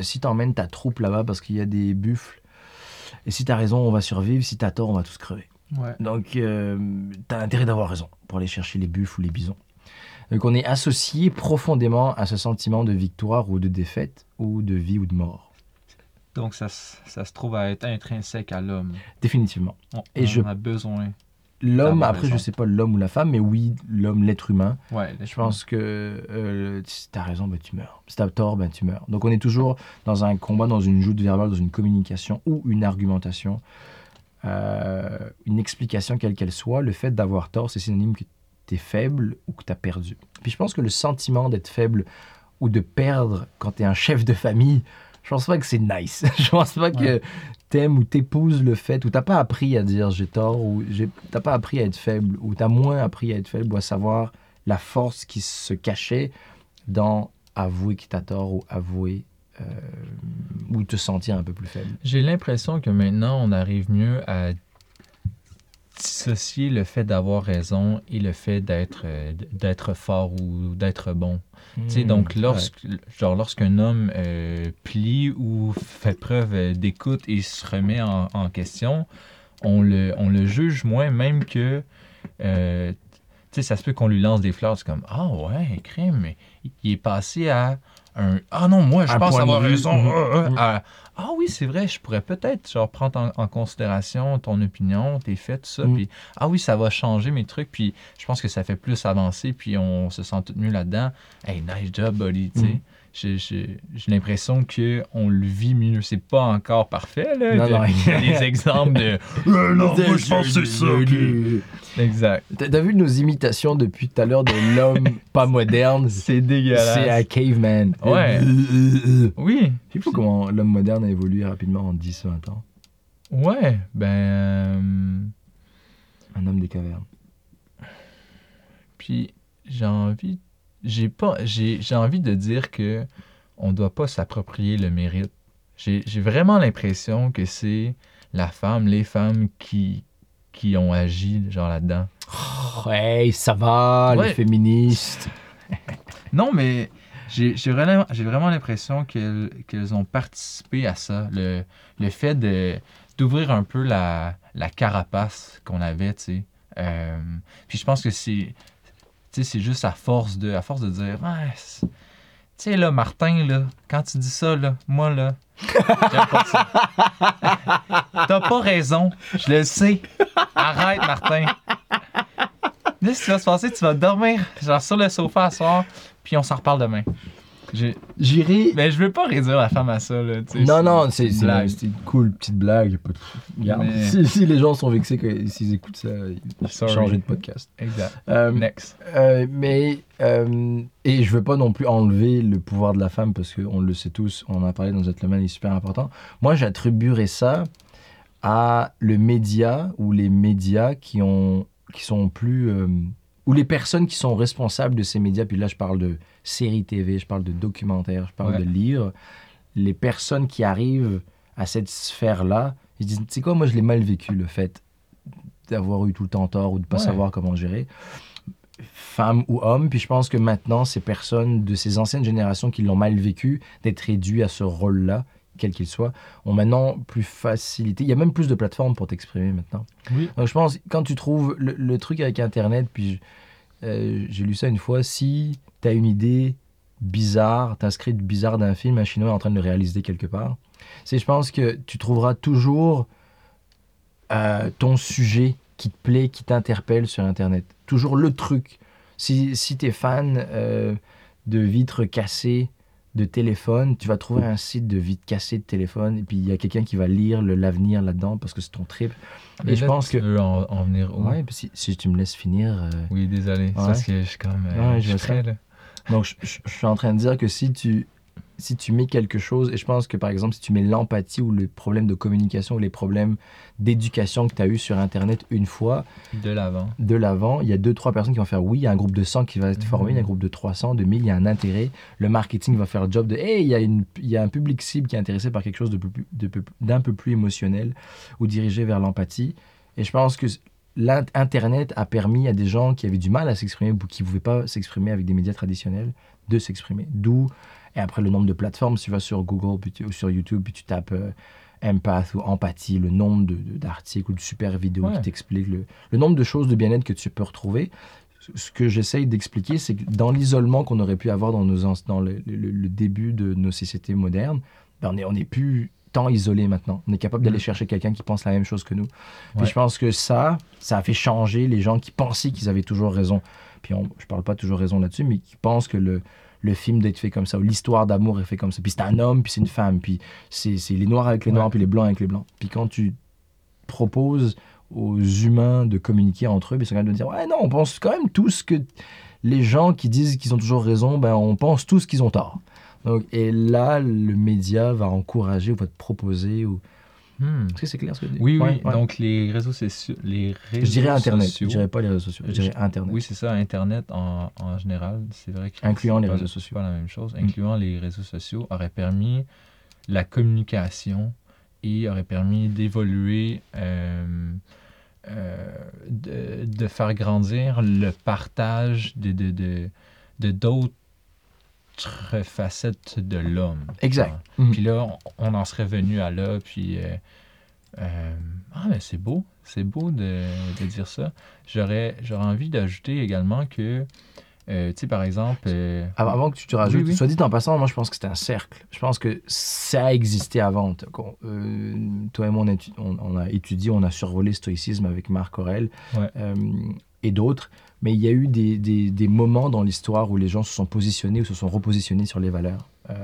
Speaker 1: si tu emmènes ta troupe là-bas parce qu'il y a des buffles, et si tu as raison, on va survivre, si tu as tort, on va tous crever.
Speaker 2: ouais
Speaker 1: Donc, tu as intérêt d'avoir raison pour aller chercher les buffles ou les bisons. Donc, on est associé profondément à ce sentiment de victoire ou de défaite, ou de vie ou de mort.
Speaker 2: Donc ça, se- ça se trouve à être intrinsèque à l'homme
Speaker 1: Définitivement.
Speaker 2: on,
Speaker 1: Et
Speaker 2: on
Speaker 1: je-
Speaker 2: a besoin
Speaker 1: L'homme, après, je
Speaker 2: raison.
Speaker 1: sais pas l'homme ou la femme, mais oui, l'homme, l'être humain.
Speaker 2: ouais
Speaker 1: Je pense que euh, si tu as raison, ben, tu meurs. Si tu as tort, ben, tu meurs. Donc, on est toujours dans un combat, dans une joute verbale, dans une communication ou une argumentation, euh, une explication quelle qu'elle soit. Le fait d'avoir tort, c'est synonyme que tu es faible ou que tu as perdu. Puis je pense que le sentiment d'être faible ou de perdre quand tu es un chef de famille, je pense pas que c'est nice. je pense pas que
Speaker 2: Ouais.
Speaker 1: t'aimes ou t'épouses le fait ou t'as pas appris à dire j'ai tort ou t'as pas appris à être faible ou t'as moins appris à être faible ou à savoir la force qui se cachait dans avouer que t'as tort ou avouer euh, ou te sentir un peu plus faible.
Speaker 2: J'ai l'impression que maintenant, on arrive mieux à dissocier le fait d'avoir raison et le fait d'être euh, d'être fort ou d'être bon. Tu sais, donc,
Speaker 1: Hmm,
Speaker 2: lorsque, genre, lorsqu'un homme euh, plie ou fait preuve euh, d'écoute et se remet en, en question, on le, on le juge moins, même que. euh, tu sais, ça se peut qu'on lui lance des fleurs, c'est comme Ah ouais, crime, mais il est passé à un Ah non, moi, je pense avoir raison.
Speaker 1: Mhm.
Speaker 2: ah, ah,
Speaker 1: Mhm.
Speaker 2: à, ah oui, c'est vrai, je pourrais peut-être genre prendre en, en considération ton opinion, tes faits, tout ça.
Speaker 1: Mhm.
Speaker 2: Puis, ah oui, ça va changer mes trucs. Puis, je pense que ça fait plus avancer. Puis, on se sent tout mieux là-dedans. Hey, nice job, buddy. tu sais.
Speaker 1: Mhm.
Speaker 2: J'ai- J'ai j'ai l'impression qu'on le vit mieux. C'est pas encore parfait, là.
Speaker 1: Non,
Speaker 2: de-
Speaker 1: non.
Speaker 2: Il y a des exemples de. Euh, non, moi, je pense c'est ça. Exact.
Speaker 1: T'as vu nos imitations depuis tout à l'heure de l'homme pas moderne?
Speaker 2: C'est
Speaker 1: C'est un
Speaker 2: dégueulasse.
Speaker 1: caveman.
Speaker 2: Ouais.
Speaker 1: Euh, euh.
Speaker 2: Oui.
Speaker 1: C'est fou comment l'homme moderne a évolué rapidement en 10-20 ans?
Speaker 2: Ouais. Ben. euh,
Speaker 1: Un homme des cavernes.
Speaker 2: Puis j'ai envie, j'ai pas, j'ai, j'ai envie de dire que on doit pas s'approprier le mérite. J'ai, j'ai vraiment l'impression que c'est la femme, les femmes qui, qui ont agi genre là-dedans.
Speaker 1: Oh, hey, ça va, les féministes.
Speaker 2: Non, mais j'ai j'ai vraiment, j'ai vraiment l'impression qu'elles qu'elles ont participé à ça. Le, le fait de d'ouvrir un peu la, la carapace qu'on avait, tu sais. Euh, puis je pense que c'est c'est juste à force de à force de dire ouais, tu sais là Martin là, quand tu dis ça là, moi là. T'as pas raison, je le sais. Arrête Martin. Là, ce qui va se passer, tu vas dormir genre sur le sofa à soir, puis on s'en reparle demain.
Speaker 1: J'irai.
Speaker 2: Mais je veux pas réduire la femme à ça, là.
Speaker 1: Non, non, c'est
Speaker 2: une
Speaker 1: cool petite blague. pas de-
Speaker 2: Mais-
Speaker 1: si, si les gens sont vexés s'ils écoutent ça, ils
Speaker 2: Sorry.
Speaker 1: changer de podcast.
Speaker 2: Exact.
Speaker 1: Euh,
Speaker 2: Next.
Speaker 1: euh, mais, euh, et je veux pas non plus enlever le pouvoir de la femme parce qu'on le sait tous, on en a parlé dans Gentleman, il est super important. Moi, j'attribuerais ça à le média ou les médias qui, ont, qui sont plus. Ou les personnes qui sont responsables de ces médias, puis là, je parle de séries TV, je parle de documentaires, je parle
Speaker 2: Ouais.
Speaker 1: de livres. Les personnes qui arrivent à cette sphère-là, ils disent Tu sais quoi, moi, je l'ai mal vécu, le fait d'avoir eu tout le temps tort ou de pas
Speaker 2: Ouais.
Speaker 1: savoir comment gérer femmes ou hommes. Puis je pense que maintenant, ces personnes de ces anciennes générations qui l'ont mal vécu, d'être réduits à ce rôle-là, quel qu'il soit, ont maintenant plus facilité. Il y a même plus de plateformes pour t'exprimer maintenant.
Speaker 2: Oui.
Speaker 1: Donc je pense, quand tu trouves le, le truc avec Internet, puis euh, j'ai lu ça une fois, si tu as une idée bizarre, tu un script bizarre d'un film, un Chinois est en train de le réaliser quelque part, c'est je pense que tu trouveras toujours euh, ton sujet qui te plaît, qui t'interpelle sur Internet. Toujours le truc. Si, si tu es fan euh, de vitres cassées de téléphone, tu vas trouver un site de vitres cassées de téléphone, et puis il y a quelqu'un qui va lire l'avenir là-dedans parce que c'est ton trip.
Speaker 2: Mais
Speaker 1: Et je pense
Speaker 2: tu
Speaker 1: que-
Speaker 2: veux en, en venir où?
Speaker 1: Ouais, si, si tu me laisses finir. euh,
Speaker 2: Oui, désolé. C'est
Speaker 1: Ouais.
Speaker 2: parce que je suis comme. euh,
Speaker 1: Ouais, je
Speaker 2: je
Speaker 1: vois
Speaker 2: suis prêt, là.
Speaker 1: Donc, je, je- je suis en train de dire que si tu, si tu mets quelque chose, et je pense que par exemple, si tu mets l'empathie ou les problèmes de communication ou les problèmes d'éducation que tu as eu sur Internet une fois,
Speaker 2: De l'avant.
Speaker 1: de l'avant, il y a deux, trois personnes qui vont faire oui, il y a un groupe de 100 qui va être formé, il y a un
Speaker 2: Mhm.
Speaker 1: groupe de 300, de 1000, il y a un intérêt. Le marketing va faire le job de hey, il y a, une, il y a un public cible qui est intéressé par quelque chose de peu plus- de peu- d'un peu plus émotionnel ou dirigé vers l'empathie. Et je pense que l'Internet a permis à des gens qui avaient du mal à s'exprimer ou qui ne pouvaient pas s'exprimer avec des médias traditionnels de s'exprimer. D'où, et après le nombre de plateformes, si tu vas sur Google puis tu- ou sur YouTube, puis tu tapes euh, Empath ou Empathie, le nombre de- de- d'articles ou de super vidéos
Speaker 2: Ouais.
Speaker 1: qui t'expliquent le, le nombre de choses de bien-être que tu peux retrouver. Ce que j'essaye d'expliquer, c'est que dans l'isolement qu'on aurait pu avoir dans, nos, ans- dans le, le- le début de nos sociétés modernes, ben on est, on est plus tant isolé maintenant. On est capable d'aller
Speaker 2: Mm.
Speaker 1: chercher quelqu'un qui pense la même chose que nous. Puis
Speaker 2: Ouais.
Speaker 1: je pense que ça, ça a fait changer les gens qui pensaient qu'ils avaient toujours raison. Puis on, je parle pas toujours raison là-dessus, mais qui pensent que le, le film doit être fait comme ça, ou l'histoire d'amour est fait comme ça. Puis c'est un homme, puis c'est une femme, puis c'est c'est les noirs avec les noirs,
Speaker 2: Ouais.
Speaker 1: puis les blancs avec les blancs. Puis quand tu proposes aux humains de communiquer entre eux, ils sont quand même de dire Ouais, non, on pense quand même tous que les gens qui disent qu'ils ont toujours raison, ben on pense tous qu'ils ont tort. Donc, et là, le média va encourager ou va te proposer. Ou...
Speaker 2: Hmm.
Speaker 1: Est-ce que c'est clair ce que je dis?
Speaker 2: Oui,
Speaker 1: Ouais,
Speaker 2: oui.
Speaker 1: ouais.
Speaker 2: Donc, les réseaux sociaux. Les réseaux
Speaker 1: je dirais Internet.
Speaker 2: sociaux-
Speaker 1: Je dirais pas les réseaux sociaux. Je dirais Internet.
Speaker 2: Oui, c'est ça, Internet en, en général, c'est vrai que
Speaker 1: Incluant les
Speaker 2: pas-
Speaker 1: réseaux sociaux.
Speaker 2: pas la même chose. Incluant les réseaux sociaux aurait permis la communication et aurait permis d'évoluer, euh, euh, de, de faire grandir le partage de de de- de facettes de l'homme.
Speaker 1: Exact. Mhm.
Speaker 2: Puis là, on, on en serait venu à là, puis... euh, euh, ah, mais c'est beau, c'est beau de, de dire ça. J'aurais j'aurais envie d'ajouter également que, euh, tu sais, par exemple...
Speaker 1: Avant, avant que tu te rajoutes,
Speaker 2: Oui, oui.
Speaker 1: soit dit en passant, moi je pense que c'est un cercle. Je pense que ça a existé avant. Toi et moi, on a, étu- on- on a étudié, on a survolé le stoïcisme avec Marc Aurel
Speaker 2: Ouais.
Speaker 1: et d'autres. Mais il y a eu des, des- moments dans l'histoire où les gens se sont positionnés ou se sont repositionnés sur les valeurs, euh,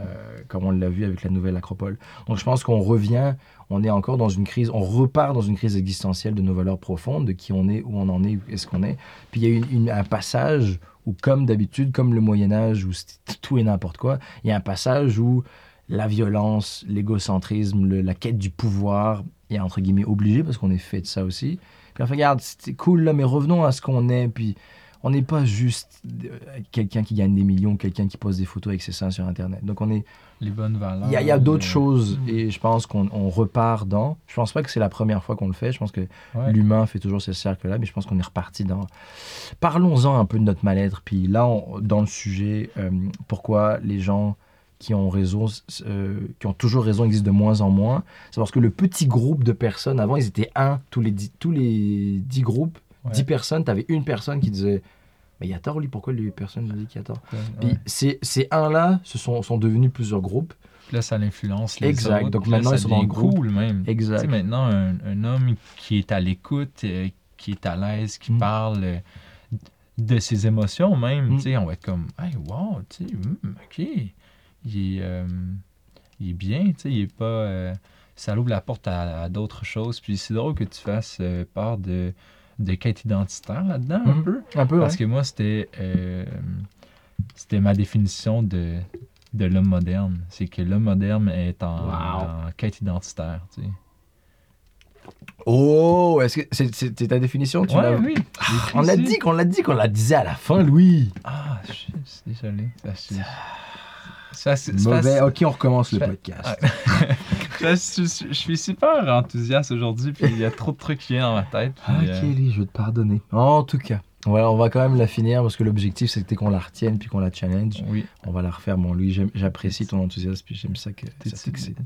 Speaker 1: comme on l'a vu avec la nouvelle Acropole. Donc je pense qu'on revient, on est encore dans une crise, on repart dans une crise existentielle de nos valeurs profondes, de qui on est, où on en est, où est-ce qu'on est. Puis il y a eu un passage où, comme d'habitude, comme le Moyen Âge, où c'était tout et n'importe quoi, il y a un passage où la violence, l'égocentrisme, la quête du pouvoir est entre guillemets obligé parce qu'on est fait de ça aussi. Fait, regarde, c'était cool là, mais revenons à ce qu'on est. Puis on n'est pas juste euh, quelqu'un qui gagne des millions, quelqu'un qui pose des photos avec ses seins sur Internet. Donc on est,
Speaker 2: Les bonnes valeurs.
Speaker 1: il y a, d'autres
Speaker 2: euh,
Speaker 1: choses
Speaker 2: Mm.
Speaker 1: et je pense qu'on on repart dans. Je pense pas que c'est la première fois qu'on le fait. Je pense que
Speaker 2: ouais.
Speaker 1: l'humain fait toujours ce cercle-là, mais je pense qu'on est reparti dans. Parlons-en un peu de notre mal-être. Puis là, on- dans le sujet, euh, pourquoi les gens qui ont raison, euh, qui ont toujours raison, existent de moins en moins. C'est parce que le petit groupe de personnes, avant, ils étaient un tous les dix, tous les dix groupes,
Speaker 2: Ouais.
Speaker 1: dix personnes, tu avais une personne qui disait. Mais il y a tort, lui, pourquoi les personnes lui disent qu'il y a tort?
Speaker 2: Ouais.
Speaker 1: Puis ces, ces uns-là se sont, sont devenus plusieurs groupes.
Speaker 2: Puis Là, ça l'influence les
Speaker 1: Exact.
Speaker 2: autres.
Speaker 1: Donc
Speaker 2: là,
Speaker 1: maintenant, ils sont dans le groupe.
Speaker 2: cool même. Tu
Speaker 1: Exact.
Speaker 2: sais, maintenant, un, un homme qui est à l'écoute, euh, qui est à l'aise, qui
Speaker 1: Mm.
Speaker 2: parle euh, de ses émotions même,
Speaker 1: Mm.
Speaker 2: tu sais, on va être comme, hey, wow, tu sais, hmm, ok, il est, euh, il est bien, tu sais, il est pas. euh, ça ouvre la porte à, à d'autres choses. Puis c'est drôle que tu fasses euh, part de, de quête identitaire là-dedans, un
Speaker 1: Mhm.
Speaker 2: peu.
Speaker 1: Un peu,
Speaker 2: Parce
Speaker 1: ouais.
Speaker 2: que moi, c'était c'était ma définition de, de l'homme moderne. C'est que l'homme moderne est en,
Speaker 1: Wow.
Speaker 2: en quête identitaire. Tu sais.
Speaker 1: Oh, est-ce que c'est ta définition tu
Speaker 2: Ouais,
Speaker 1: l'as-
Speaker 2: oui.
Speaker 1: On l'a dit qu'on l'a dit qu'on la disait à la fin, Louis.
Speaker 2: Ah, je suis désolé. Ça, ça,
Speaker 1: Mauvais.
Speaker 2: parce-
Speaker 1: Ok, on recommence le podcast.
Speaker 2: je, je- je suis super enthousiaste aujourd'hui, puis il y a trop de trucs qui viennent dans ma tête. puis,
Speaker 1: Ok,
Speaker 2: euh,
Speaker 1: Lee, je vais te pardonner. En tout cas, voilà, on va quand même la finir parce que l'objectif c'était qu'on la retienne puis qu'on la challenge.
Speaker 2: oui.
Speaker 1: On va la refaire, mon Louis. j'aime- J'apprécie ton enthousiasme puis j'aime ça que ça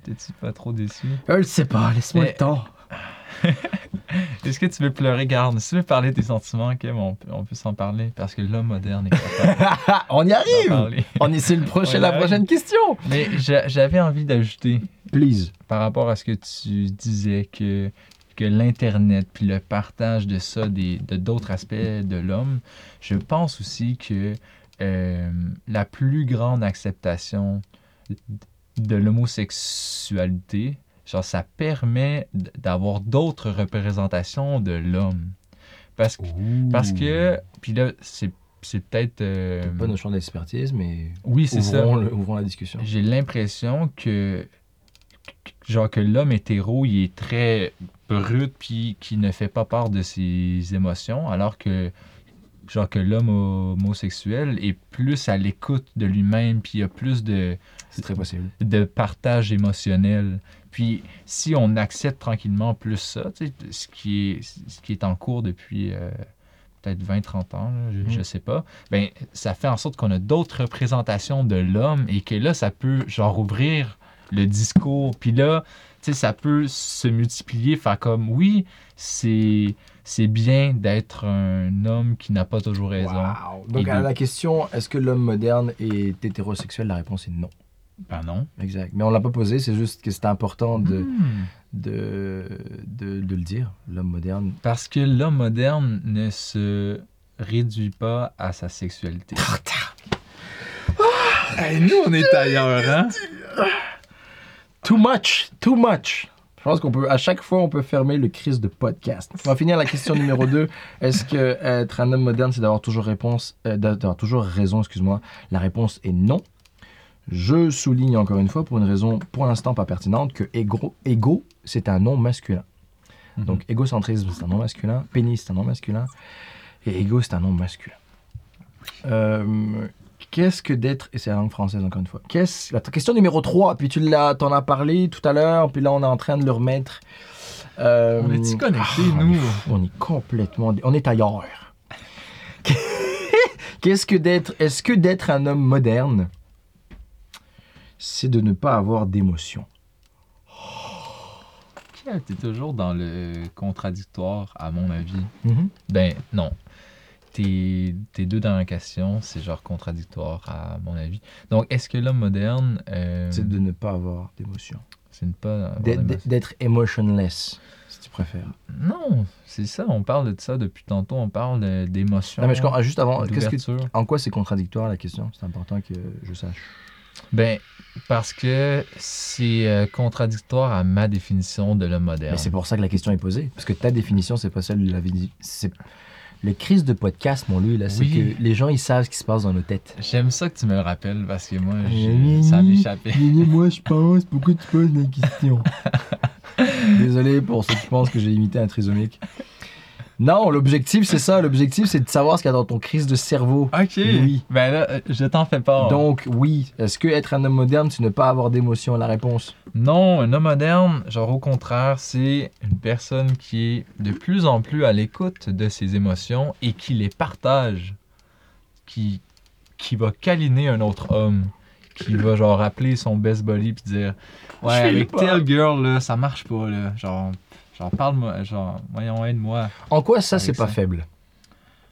Speaker 2: T'es-tu pas trop déçu?
Speaker 1: Je le sais pas, laisse-moi
Speaker 2: Mais-
Speaker 1: le temps.
Speaker 2: Est-ce que tu veux pleurer, garde? Si tu veux parler de tes sentiments, Kim, on peut, on peut s'en parler. Parce que l'homme moderne est capable
Speaker 1: on y arrive. On est c'est le prochain, la prochaine question.
Speaker 2: Mais j'a- j'avais envie d'ajouter
Speaker 1: Please.
Speaker 2: par rapport à ce que tu disais que, que l'Internet puis le partage de ça, des, de d'autres aspects de l'homme, je pense aussi que euh, la plus grande acceptation de l'homosexualité, genre ça permet d'avoir d'autres représentations de l'homme. Parce, que- parce que, puis là, c'est, c'est peut-être... euh,
Speaker 1: pas notre champ d'expertise, mais
Speaker 2: oui, c'est ça.
Speaker 1: le- ouvrons la discussion.
Speaker 2: J'ai l'impression que genre que l'homme hétéro, il est très brut puis qui ne fait pas part de ses émotions alors que genre que l'homme homosexuel est plus à l'écoute de lui-même puis il y a plus de
Speaker 1: C'est très possible.
Speaker 2: de partage émotionnel. Puis si on accepte tranquillement plus ça, ce qui est ce qui est en cours depuis euh, peut-être 20-30 ans, là, je,
Speaker 1: Mhm.
Speaker 2: je sais pas, ben ça fait en sorte qu'on a d'autres représentations de l'homme et que là ça peut genre ouvrir le discours. Puis là, tu sais ça peut se multiplier, faire comme oui, c'est c'est bien d'être un homme qui n'a pas toujours raison.
Speaker 1: Wow. Donc à la question, est-ce que l'homme moderne est hétérosexuel? La réponse est non.
Speaker 2: Ben non.
Speaker 1: Exact. Mais on l'a pas posé, c'est juste que c'est important de,
Speaker 2: Hmm.
Speaker 1: de, de, de le dire. L'homme moderne.
Speaker 2: Parce que l'homme moderne ne se réduit pas à sa sexualité. Hey, nous, on est ailleurs, hein?
Speaker 1: Too much, too much. Je pense qu'on peut, à chaque fois, on peut fermer le crise de podcast. On va finir la question numéro 2. Est-ce que euh, être un homme moderne, c'est d'avoir toujours réponse, euh, d'avoir toujours raison, excuse-moi? La réponse est non. Je souligne encore une fois, pour une raison pour l'instant pas pertinente, que égo, égo c'est un nom masculin. Donc égocentrisme, c'est un nom masculin. Pénis, c'est un nom masculin. Et égo, c'est un nom masculin. Euh, Qu'est-ce que d'être, et c'est la langue française encore une fois, qu'est-ce, la question numéro 3, puis tu l'as, t'en as parlé tout à l'heure, puis là on est en train de le remettre. Euh,
Speaker 2: On est-tu connectés,
Speaker 1: on
Speaker 2: nous?
Speaker 1: est On est complètement, on est ailleurs. Qu'est-ce que d'être, est-ce que d'être un homme moderne, c'est de ne pas avoir d'émotion
Speaker 2: T'es toujours dans le contradictoire, à mon avis.
Speaker 1: Mhm.
Speaker 2: Ben, non. Tes, tes deux dernières questions, c'est genre contradictoire, à mon avis. Donc, est-ce que l'homme moderne. euh,
Speaker 1: C'est de ne pas avoir d'émotion.
Speaker 2: c'est ne pas.
Speaker 1: D'être- emotionless, si tu préfères.
Speaker 2: Non, c'est ça. On parle de ça depuis tantôt. On parle d'émotion.
Speaker 1: Non, mais je comprends. Juste avant, qu'est-ce que, en quoi c'est contradictoire la question? C'est important que je sache.
Speaker 2: Ben, parce que c'est euh, contradictoire à ma définition de l'homme moderne.
Speaker 1: Mais c'est pour ça que la question est posée. Parce que ta définition, c'est pas celle de la vie. C'est le crise de podcast, mon lui, là, c'est
Speaker 2: Oui.
Speaker 1: que les gens, ils savent ce qui se passe dans nos têtes.
Speaker 2: J'aime ça que tu me le rappelles parce que moi, je- ça m'échappait.
Speaker 1: moi, je pense. Pourquoi tu poses la question? Désolé pour ceux qui pensent que j'ai imité un trisomique. Non, l'objectif, c'est ça. L'objectif, c'est de savoir ce qu'il y a dans ton crise de cerveau.
Speaker 2: Ok.
Speaker 1: Oui.
Speaker 2: Ben là, euh, je t'en fais pas.
Speaker 1: Donc, oui. Est-ce que être un homme moderne, c'est ne pas avoir d'émotion? La réponse?
Speaker 2: Non, un homme moderne, genre au contraire, c'est une personne qui est de plus en plus à l'écoute de ses émotions et qui les partage. Qui, qui va câliner un autre homme. Qui va genre appeler son best buddy puis dire Ouais, avec telle girl là, ça marche pas là. Genre, genre parle-moi, genre, voyons, aide-moi.
Speaker 1: En quoi ça, c'est pas
Speaker 2: ça.
Speaker 1: faible?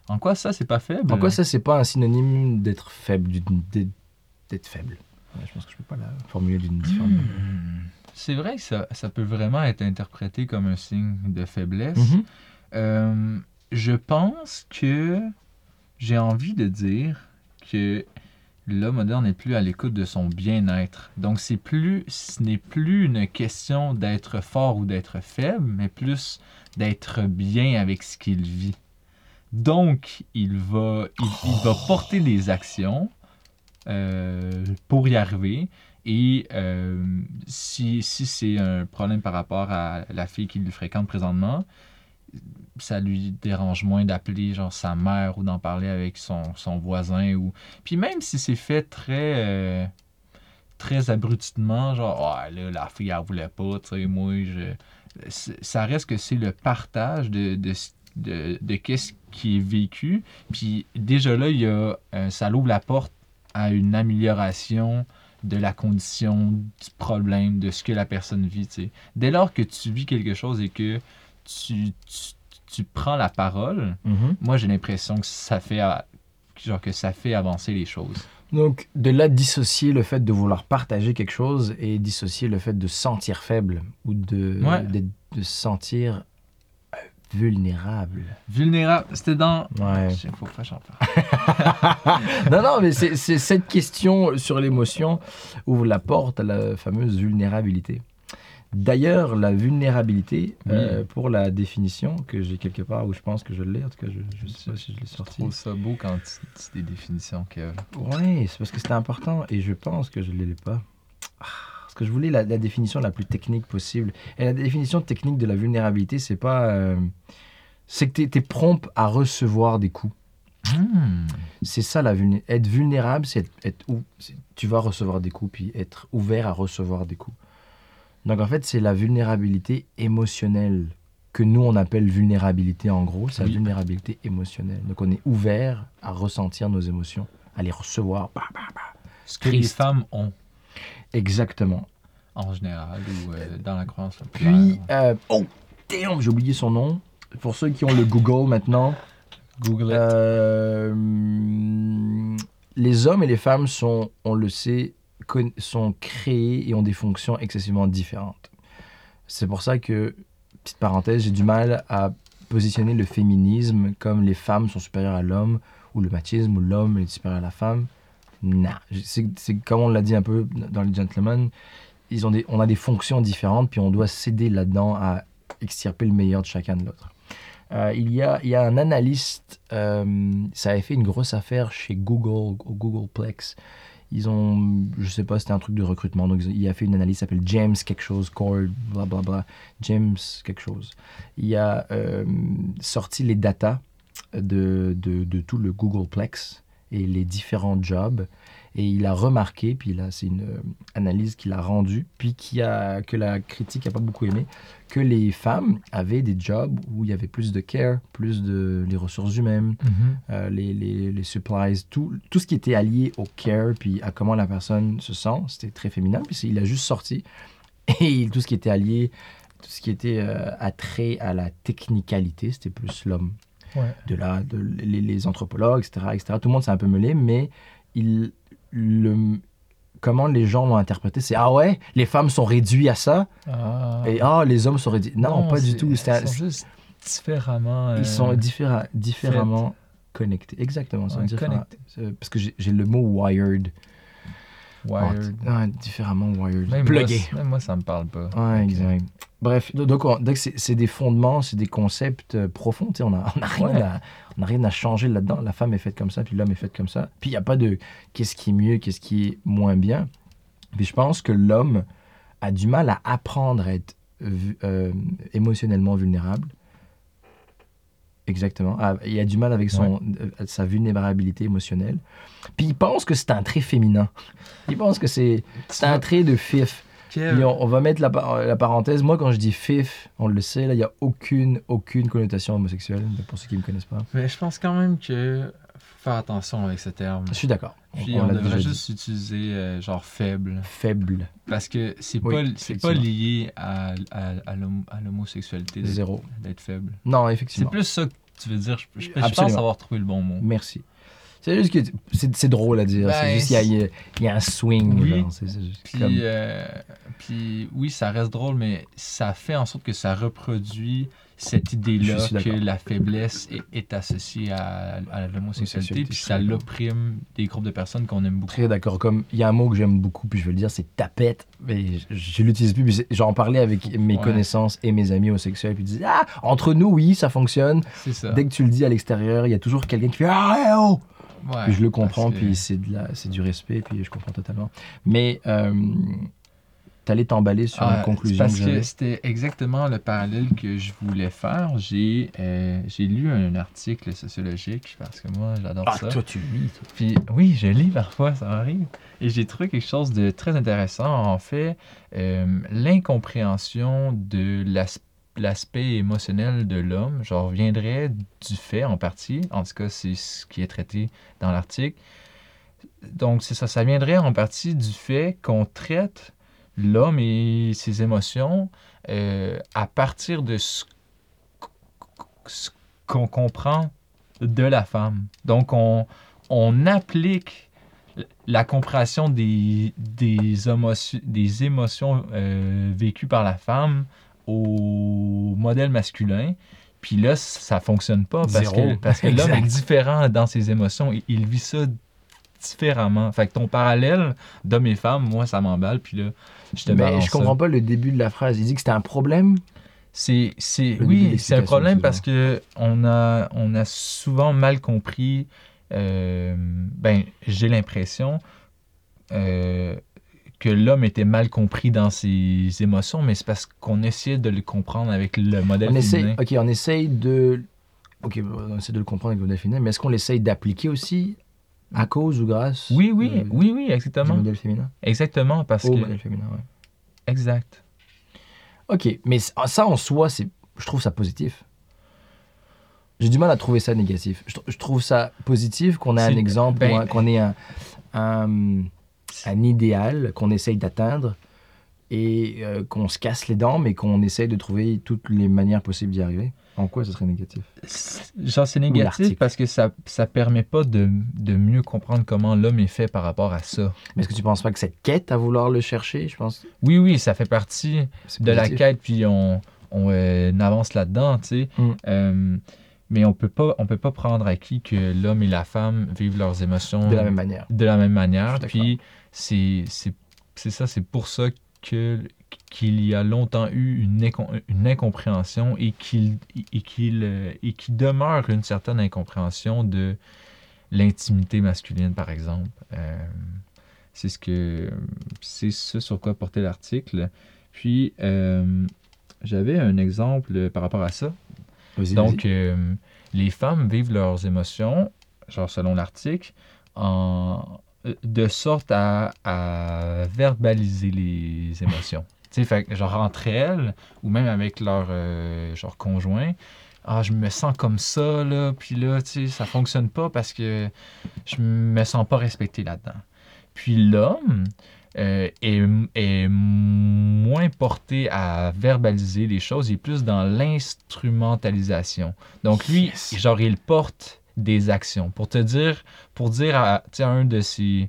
Speaker 2: En quoi ça, c'est pas faible?
Speaker 1: En quoi ça, c'est pas un synonyme d'être faible, d'être faible? Ouais, Je pense que je peux pas la formuler d'une différente manière.
Speaker 2: Hmm. C'est vrai que ça, ça peut vraiment être interprété comme un signe de faiblesse.
Speaker 1: Mhm.
Speaker 2: Euh, je pense que j'ai envie de dire que l'homme moderne n'est plus à l'écoute de son bien-être. Donc c'est plus, ce n'est plus une question d'être fort ou d'être faible, mais plus d'être bien avec ce qu'il vit. Donc il va, il, il va porter des actions euh, pour y arriver. Et euh, si, si c'est un problème par rapport à la fille qu'il fréquente présentement, ça lui dérange moins d'appeler genre sa mère ou d'en parler avec son, voisin ou puis même si c'est fait très euh, très genre ah là la fille elle voulait pas tu sais moi je ça reste que c'est le partage de qu'est-ce qui est vécu. Puis déjà là il euh, ça l'ouvre la porte à une amélioration de la condition du problème de ce que la personne vit tu sais. Dès lors que tu vis quelque chose et que tu, tu, tu prends la parole,
Speaker 1: Mhm.
Speaker 2: moi j'ai l'impression que ça fait genre que ça fait avancer les choses.
Speaker 1: Donc, de là, dissocier le fait de vouloir partager quelque chose et dissocier le fait de sentir faible ou de,
Speaker 2: Ouais.
Speaker 1: de, de sentir euh, vulnérable.
Speaker 2: Vulnérable, c'était dans
Speaker 1: Ouais.
Speaker 2: Je sais, faut pas j'en parle.
Speaker 1: non, non, mais c'est c'est cette question sur l'émotion ouvre la porte à la fameuse vulnérabilité. D'ailleurs, la vulnérabilité,
Speaker 2: Oui.
Speaker 1: euh, pour la définition que j'ai quelque part où je pense que je l'ai, en tout cas, je ne sais pas si je l'ai
Speaker 2: Je
Speaker 1: sorti.
Speaker 2: trouve ça beau quand tu dis des définitions, Kev.
Speaker 1: Oui, c'est parce que c'était important et je pense que je ne l'ai pas. Ah, Parce que je voulais la, la définition la plus technique possible. Et la définition technique de la vulnérabilité, c'est pas. euh, c'est que tu es, prompt à recevoir des coups.
Speaker 2: Hmm.
Speaker 1: C'est ça la vulnérabilité. Être vulnérable, c'est être, être ou- tu vas recevoir des coups, puis être ouvert à recevoir des coups. Donc en fait, c'est la vulnérabilité émotionnelle que nous on appelle vulnérabilité en gros, c'est la vulnérabilité émotionnelle. Donc on est ouvert à ressentir nos émotions, à les recevoir. Bah, bah, bah.
Speaker 2: Ce que les femmes ont
Speaker 1: Exactement.
Speaker 2: en général ou euh, dans la croyance.
Speaker 1: Puis, euh, oh, damn, j'ai oublié son nom. Pour ceux qui ont le Google maintenant,
Speaker 2: Google it.
Speaker 1: Euh, les hommes et les femmes sont, on le sait, sont créés et ont des fonctions excessivement différentes. C'est pour ça que, petite parenthèse, j'ai du mal à positionner le féminisme comme les femmes sont supérieures à l'homme, ou le machisme, ou l'homme est supérieur à la femme. C'est comme on l'a dit un peu dans les gentlemen, ils ont des, on a des fonctions différentes, puis on doit s'aider là-dedans à extirper le meilleur de chacun de l'autre. Euh, il, y a, il y a un analyste, euh, ça avait fait une grosse affaire chez Google, Googleplex. Ils ont, je sais pas, c'était un truc de recrutement. Donc, il a fait une analyse s'appelle James quelque chose, Cord, blablabla. James quelque chose. Il a euh, sorti les datas de, de, de tout le Googleplex et les différents jobs. Et il a remarqué, puis là, c'est une euh, analyse qu'il a rendue, puis qui a, que la critique n'a pas beaucoup aimé, que les femmes avaient des jobs où il y avait plus de care, plus de les ressources humaines,
Speaker 2: Mhm.
Speaker 1: euh, les, les, les supplies, tout, tout ce qui était allié au care, puis à comment la personne se sent, c'était très féminin, puis il a juste sorti. Et tout ce qui était allié, tout ce qui était euh, attrait à la technicalité, c'était plus l'homme.
Speaker 2: Ouais.
Speaker 1: De là, de, les, les anthropologues, etc., etc. Tout le monde s'est un peu mêlé, mais il, le, comment les gens l'ont interprété, c'est Ah ouais, les femmes sont réduites à ça,
Speaker 2: Ah.
Speaker 1: et Ah, les hommes sont réduits. Non, pas du tout.
Speaker 2: Ils sont juste différemment.
Speaker 1: ils sont
Speaker 2: euh,
Speaker 1: différa- différemment connectés. Exactement. ils sont
Speaker 2: Ouais,
Speaker 1: différents.
Speaker 2: connectés.
Speaker 1: C'est- Parce que j'ai le mot wired.
Speaker 2: Wired.
Speaker 1: Ouais, différemment wired.
Speaker 2: Même,
Speaker 1: Plugué.
Speaker 2: Moi, même moi, ça me parle pas.
Speaker 1: Ouais, exact. Bref, do- donc, on- donc c'est des fondements, c'est des concepts euh, profonds. On n'a on a rien,
Speaker 2: Ouais.
Speaker 1: rien à changer là-dedans. La femme est faite comme ça, puis l'homme est fait comme ça. Puis il n'y a pas de qu'est-ce qui est mieux, qu'est-ce qui est moins bien. Puis je pense que l'homme a du mal à apprendre à être euh, émotionnellement vulnérable. Exactement. Ah, il a du mal avec son, euh, sa vulnérabilité émotionnelle. Puis il pense que c'est un trait féminin. Il pense que c'est un trait de fif. Puis on, on va mettre la, par- la parenthèse. Moi, quand je dis fif, on le sait, là, il n'y a aucune, aucune connotation homosexuelle, pour ceux qui ne me connaissent pas.
Speaker 2: Mais je pense quand même que faut faire attention avec ce terme.
Speaker 1: Je suis d'accord.
Speaker 2: Puis
Speaker 1: On
Speaker 2: on, devrait juste utiliser euh, genre faible.
Speaker 1: Faible.
Speaker 2: Parce que c'est
Speaker 1: Oui,
Speaker 2: pas, c'est pas lié à, à, à l'homo- à l'homosexualité d'être-
Speaker 1: Zéro.
Speaker 2: d'être faible.
Speaker 1: Non,
Speaker 2: C'est
Speaker 1: effectivement.
Speaker 2: plus ça que tu veux dire. Je, je- je pense avoir trouvé le bon mot.
Speaker 1: Merci. C'est juste que c'est c'est drôle à dire.
Speaker 2: Ben,
Speaker 1: c'est juste qu'il y y, y a un swing.
Speaker 2: Oui.
Speaker 1: genre. C'est- c'est juste
Speaker 2: Puis,
Speaker 1: comme-
Speaker 2: euh, puis oui, ça reste drôle, mais ça fait en sorte que ça reproduit cette idée-là que la faiblesse est, est associée à, à l'homosexualité,
Speaker 1: Homosexualité,
Speaker 2: puis ça l'opprime des groupes de personnes qu'on aime beaucoup.
Speaker 1: Très d'accord. Comme il y a un mot que j'aime beaucoup, puis je vais le dire, c'est tapette. Mais je, je l'utilise plus. J'en parlais avec mes
Speaker 2: Ouais.
Speaker 1: connaissances et mes amis homosexuels, puis ils disaient ah entre nous oui ça fonctionne.
Speaker 2: Ça.
Speaker 1: Dès que tu le dis à l'extérieur, il y a toujours quelqu'un qui fait ah hey, oh.
Speaker 2: Ouais,
Speaker 1: Puis je le comprends,
Speaker 2: que-
Speaker 1: puis c'est du respect, puis je comprends totalement. Mais euh, t'allais t'emballer sur
Speaker 2: Ah,
Speaker 1: une conclusion
Speaker 2: Parce
Speaker 1: que
Speaker 2: que c'était exactement le parallèle que je voulais faire. J'ai euh, j'ai lu un article sociologique parce que moi j'adore
Speaker 1: Ah
Speaker 2: ça.
Speaker 1: toi tu lis. toi.
Speaker 2: Puis oui, je lis parfois, ça m'arrive. Et j'ai trouvé quelque chose de très intéressant. En fait, euh, l'incompréhension de l'as- l'aspect émotionnel de l'homme, genre, viendrait du fait, en partie, en tout cas, c'est ce qui est traité dans l'article. Donc, c'est ça, ça viendrait en partie du fait qu'on traite l'homme et ses émotions euh, à partir de ce qu'on comprend de la femme. Donc, on, on applique la compréhension des, des, émotions, des émotions euh, vécues par la femme au modèle masculin. Puis là, ça fonctionne pas parce
Speaker 1: Zéro.
Speaker 2: que, parce que l'homme est différent dans ses émotions. Il, il vit ça différemment. Fait que ton parallèle d'homme et femme, moi, ça m'emballe. Puis là, je te
Speaker 1: Mais
Speaker 2: balance
Speaker 1: je comprends
Speaker 2: ça.
Speaker 1: pas le début de la phrase. Il dit que c'était un problème?
Speaker 2: C'est, c'est, oui, c'est un problème parce que on a, on a souvent mal compris. euh, ben, j'ai l'impression euh, que l'homme était mal compris dans ses émotions, mais c'est parce qu'on essayait de le comprendre avec le modèle
Speaker 1: On
Speaker 2: féminin.
Speaker 1: ok, on essaye de, ok, on essaie de le comprendre avec le modèle féminin, mais est-ce qu'on l'essaye d'appliquer aussi à cause ou grâce
Speaker 2: Oui, oui,
Speaker 1: euh,
Speaker 2: oui, oui,
Speaker 1: du
Speaker 2: exactement.
Speaker 1: modèle féminin
Speaker 2: Exactement, parce
Speaker 1: Au
Speaker 2: que.
Speaker 1: modèle féminin.
Speaker 2: Exact.
Speaker 1: Ok, mais ça en soi, c'est, je trouve ça positif. J'ai du mal à trouver ça négatif. Je, tr- je trouve ça positif qu'on ait un exemple,
Speaker 2: ben-
Speaker 1: qu'on ait un, un, un idéal qu'on essaye d'atteindre et euh, qu'on se casse les dents, mais qu'on essaye de trouver toutes les manières possibles d'y arriver. En quoi ce serait négatif?
Speaker 2: Genre, c'est négatif parce que ça ça permet pas de, de mieux comprendre comment l'homme est fait par rapport à ça.
Speaker 1: Mais est-ce que tu penses pas que cette quête à vouloir le chercher, je pense,
Speaker 2: Oui, oui, ça fait partie de la quête, puis on, on euh, avance là-dedans, tu sais.
Speaker 1: Mm.
Speaker 2: Euh, mais on peut pas, on peut pas prendre acquis que l'homme et la femme vivent leurs émotions
Speaker 1: de la même manière.
Speaker 2: de la même manière. Puis c'est ça, c'est pour ça que qu'il y a longtemps eu une, incom- une incompréhension et qu'il et qu'il euh, demeure une certaine incompréhension de l'intimité masculine, par exemple. Euh, c'est ce que c'est ce sur quoi portait l'article. Puis euh, j'avais un exemple par rapport à ça. Donc, euh, les femmes vivent leurs émotions, genre selon l'article, en de sorte à, à verbaliser les émotions. Sais, fait genre entre elles, ou même avec leur euh, genre conjoint, ah, je me sens comme ça, là, puis là, tu sais, ça fonctionne pas parce que je me sens pas respecté là-dedans. Puis l'homme euh, est, est moins porté à verbaliser les choses, il est plus dans l'instrumentalisation. Donc lui,
Speaker 1: Yes.
Speaker 2: genre, il porte des actions. Pour te dire, pour dire à, à un de ses,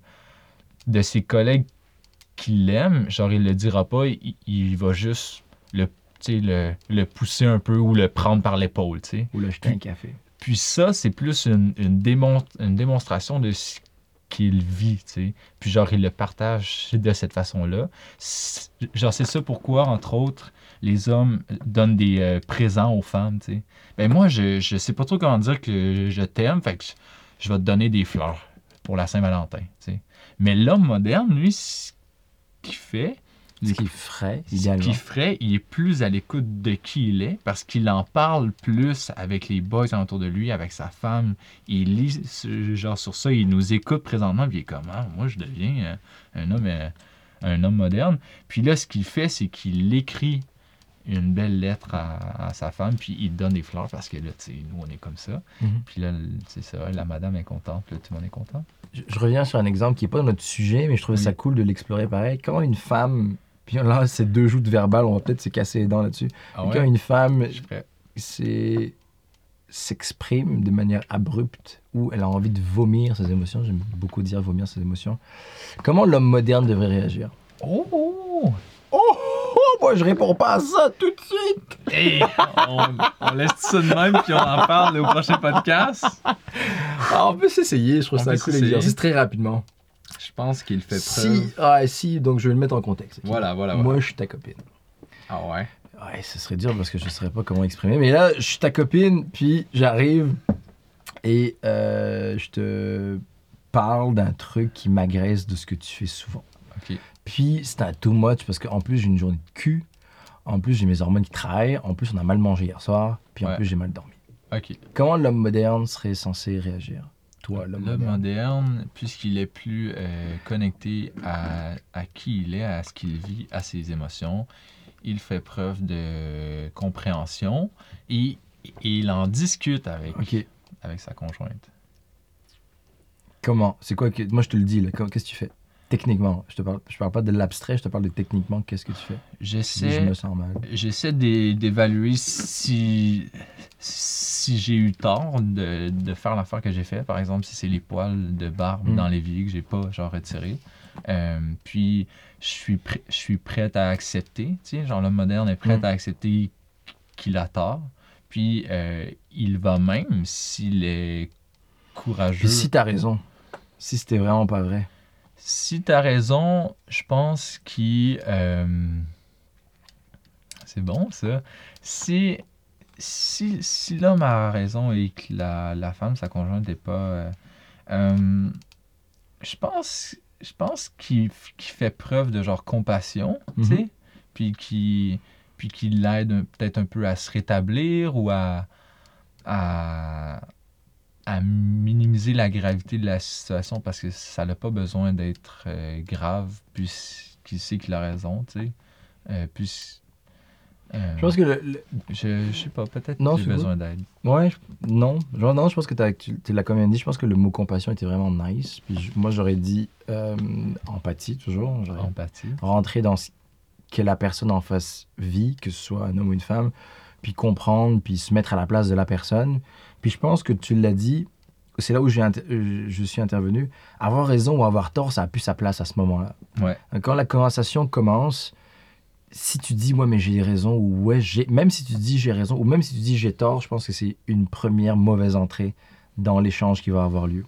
Speaker 2: de ses collègues qu'il l'aime, genre, il le dira pas, il, il va juste le, le, le pousser un peu ou le prendre par l'épaule, tu sais.
Speaker 1: Ou l'acheter un café.
Speaker 2: Puis ça, c'est plus une, une, démon- une démonstration de ce qu'il vit, tu sais. Puis genre, il le partage de cette façon-là. Genre, c'est ça pourquoi, entre autres, les hommes donnent des euh, présents aux femmes, tu sais. Ben moi, je, je sais pas trop comment dire que je t'aime, fait que je, je vais te donner des fleurs pour la Saint-Valentin, tu sais. Mais l'homme moderne, lui, ce qu'il fait,
Speaker 1: Ce qu'il ferait,
Speaker 2: ce qu'il ferait, il est plus à l'écoute de qui il est parce qu'il en parle plus avec les boys autour de lui, avec sa femme. Il lit ce- genre sur ça, il nous écoute présentement, puis il est comme Ah, moi je deviens euh, un homme euh, un homme moderne. Puis là, ce qu'il fait, c'est qu'il écrit une belle lettre à, à sa femme, puis il donne des fleurs parce que là, tu sais, nous on est comme ça.
Speaker 1: Mhm.
Speaker 2: Puis là, c'est ça, la madame est contente, là, tout le monde est content.
Speaker 1: Je, je reviens sur un exemple qui n'est pas notre sujet, mais je trouvais
Speaker 2: Oui.
Speaker 1: ça cool de l'explorer pareil. Quand une femme, puis là, c'est deux joutes verbales, on va peut-être se casser les dents là-dessus.
Speaker 2: Ah
Speaker 1: Quand une femme c'est s'exprime de manière abrupte ou elle a envie de vomir ses émotions, j'aime beaucoup dire vomir ses émotions. Comment l'homme moderne devrait réagir?
Speaker 2: Oh!
Speaker 1: Oh, oh, moi je réponds pas à ça tout de suite.
Speaker 2: Hey, on, on laisse ça de même, puis on en parle au prochain podcast.
Speaker 1: Ah, on peut s'essayer, je trouve
Speaker 2: On
Speaker 1: ça cool
Speaker 2: s'essayer.
Speaker 1: exercice très rapidement.
Speaker 2: Je pense qu'il fait preuve.
Speaker 1: Si, ah, si, donc je vais le mettre en contexte.
Speaker 2: Voilà, voilà, voilà.
Speaker 1: Moi je suis ta copine.
Speaker 2: Ah ouais?
Speaker 1: Ouais, ce serait dur parce que je ne saurais pas comment exprimer. Mais là, je suis ta copine, puis j'arrive et euh, je te parle d'un truc qui m'agresse de ce que tu fais souvent. Puis c'est un too much parce qu'en plus j'ai une journée de cul, en plus j'ai mes hormones qui travaillent, en plus on a mal mangé hier soir, puis en
Speaker 2: Ouais.
Speaker 1: plus j'ai mal dormi.
Speaker 2: Ok.
Speaker 1: Comment l'homme moderne serait censé réagir? Toi, l'homme moderne?
Speaker 2: moderne, puisqu'il est plus euh, connecté à, à qui il est, à ce qu'il vit, à ses émotions, il fait preuve de compréhension et, et il en discute avec, avec sa conjointe.
Speaker 1: comment? C'est quoi que... Moi je te le dis, là. Qu'est-ce que tu fais? Techniquement, je te parle, je parle pas de l'abstrait, je te parle de techniquement, qu'est-ce que tu fais? Si je
Speaker 2: J'essaie
Speaker 1: me sens mal.
Speaker 2: j'essaie d'é- d'évaluer si, si j'ai eu tort de, de faire l'affaire que j'ai fait. Par exemple, si c'est les poils de barbe
Speaker 1: Mm.
Speaker 2: dans l'évier que j'ai pas genre retiré. Euh, puis je suis prêt, je suis prête à accepter, tu sais, genre l'homme moderne est prêt
Speaker 1: Mm.
Speaker 2: à accepter qu'il a tort. Puis euh, il va même s'il est courageux.
Speaker 1: Puis si t'as raison, si c'était vraiment pas vrai.
Speaker 2: Si t'as raison, je pense qu'il. euh, C'est bon, ça. Si, si, si l'homme a raison et que la, la femme, sa conjointe, n'est pas. euh, euh, je pense, je pense qu'il fait preuve de genre compassion, tu
Speaker 1: Mhm.
Speaker 2: sais, puis qu'il puis qu'il l'aide peut-être un peu à se rétablir ou à, à, à minimiser la gravité de la situation parce que ça n'a pas besoin d'être euh, grave puisqu'il sait qu'il a raison, tu sais. Euh, puis, euh,
Speaker 1: Je pense que le, le-
Speaker 2: je, je sais pas, peut-être que j'ai besoin d'aide.
Speaker 1: ouais, je- non, genre, non, je pense que tu l'as quand même dit. Je pense que le mot compassion était vraiment nice. Puis je- moi, j'aurais dit empathie toujours. J'aurais
Speaker 2: Empathie.
Speaker 1: rentrer dans ce que la personne en face vit, que ce soit un homme ou une femme, puis comprendre, puis se mettre à la place de la personne. Puis je pense que tu l'as dit, c'est là où euh, je suis intervenu. Avoir raison ou avoir tort, ça a plus sa place à ce moment-là.
Speaker 2: Ouais.
Speaker 1: Quand la conversation commence, si tu dis ouais mais j'ai raison ou ouais j'ai même si tu dis j'ai raison ou même si tu dis j'ai tort, je pense que c'est une première mauvaise entrée dans l'échange qui va avoir lieu.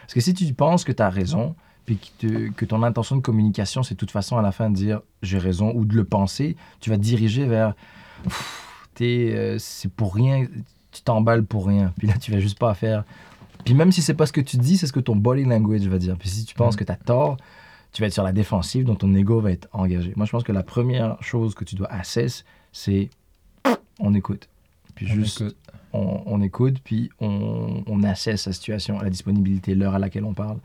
Speaker 1: Parce que si tu penses que tu as raison, puis que, te- que ton intention de communication c'est de toute façon à la fin de dire j'ai raison ou de le penser, tu vas te diriger vers T'es, euh, c'est pour rien, tu t'emballes pour rien. Puis là tu vas juste pas faire. Puis même si c'est pas ce que tu dis, c'est ce que ton body language va dire. Puis si tu penses
Speaker 2: Mm.
Speaker 1: que tu as tort, tu vas être sur la défensive, donc ton ego va être engagé. Moi, je pense que la première chose que tu dois assess, c'est on écoute. Puis
Speaker 2: On
Speaker 1: juste,
Speaker 2: écoute.
Speaker 1: On, on écoute, puis on, on assesse la situation, la disponibilité, l'heure à laquelle on parle.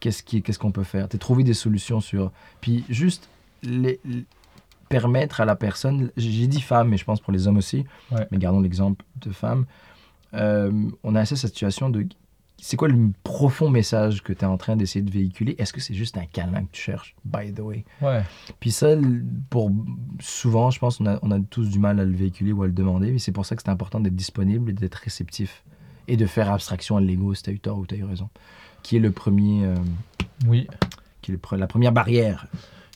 Speaker 1: Qu'est-ce qui- qu'est-ce qu'on peut faire? T'es trouver des solutions sur. Puis juste les- permettre à la personne. J'ai dit femme, mais je pense pour les hommes aussi.
Speaker 2: Ouais.
Speaker 1: Mais gardons l'exemple de femme. Euh, on a assessé cette situation de c'est quoi le profond message que tu es en train d'essayer de véhiculer? Est-ce que c'est juste un câlin que tu cherches, by the way
Speaker 2: Ouais.
Speaker 1: Puis ça, pour souvent, je pense a, on a tous du mal à le véhiculer ou à le demander, mais c'est pour ça que c'est important d'être disponible et d'être réceptif et de faire abstraction à l'ego si tu as eu tort ou tu as eu raison, qui est le premier, euh,
Speaker 2: Oui.
Speaker 1: qui est le pre- la première barrière.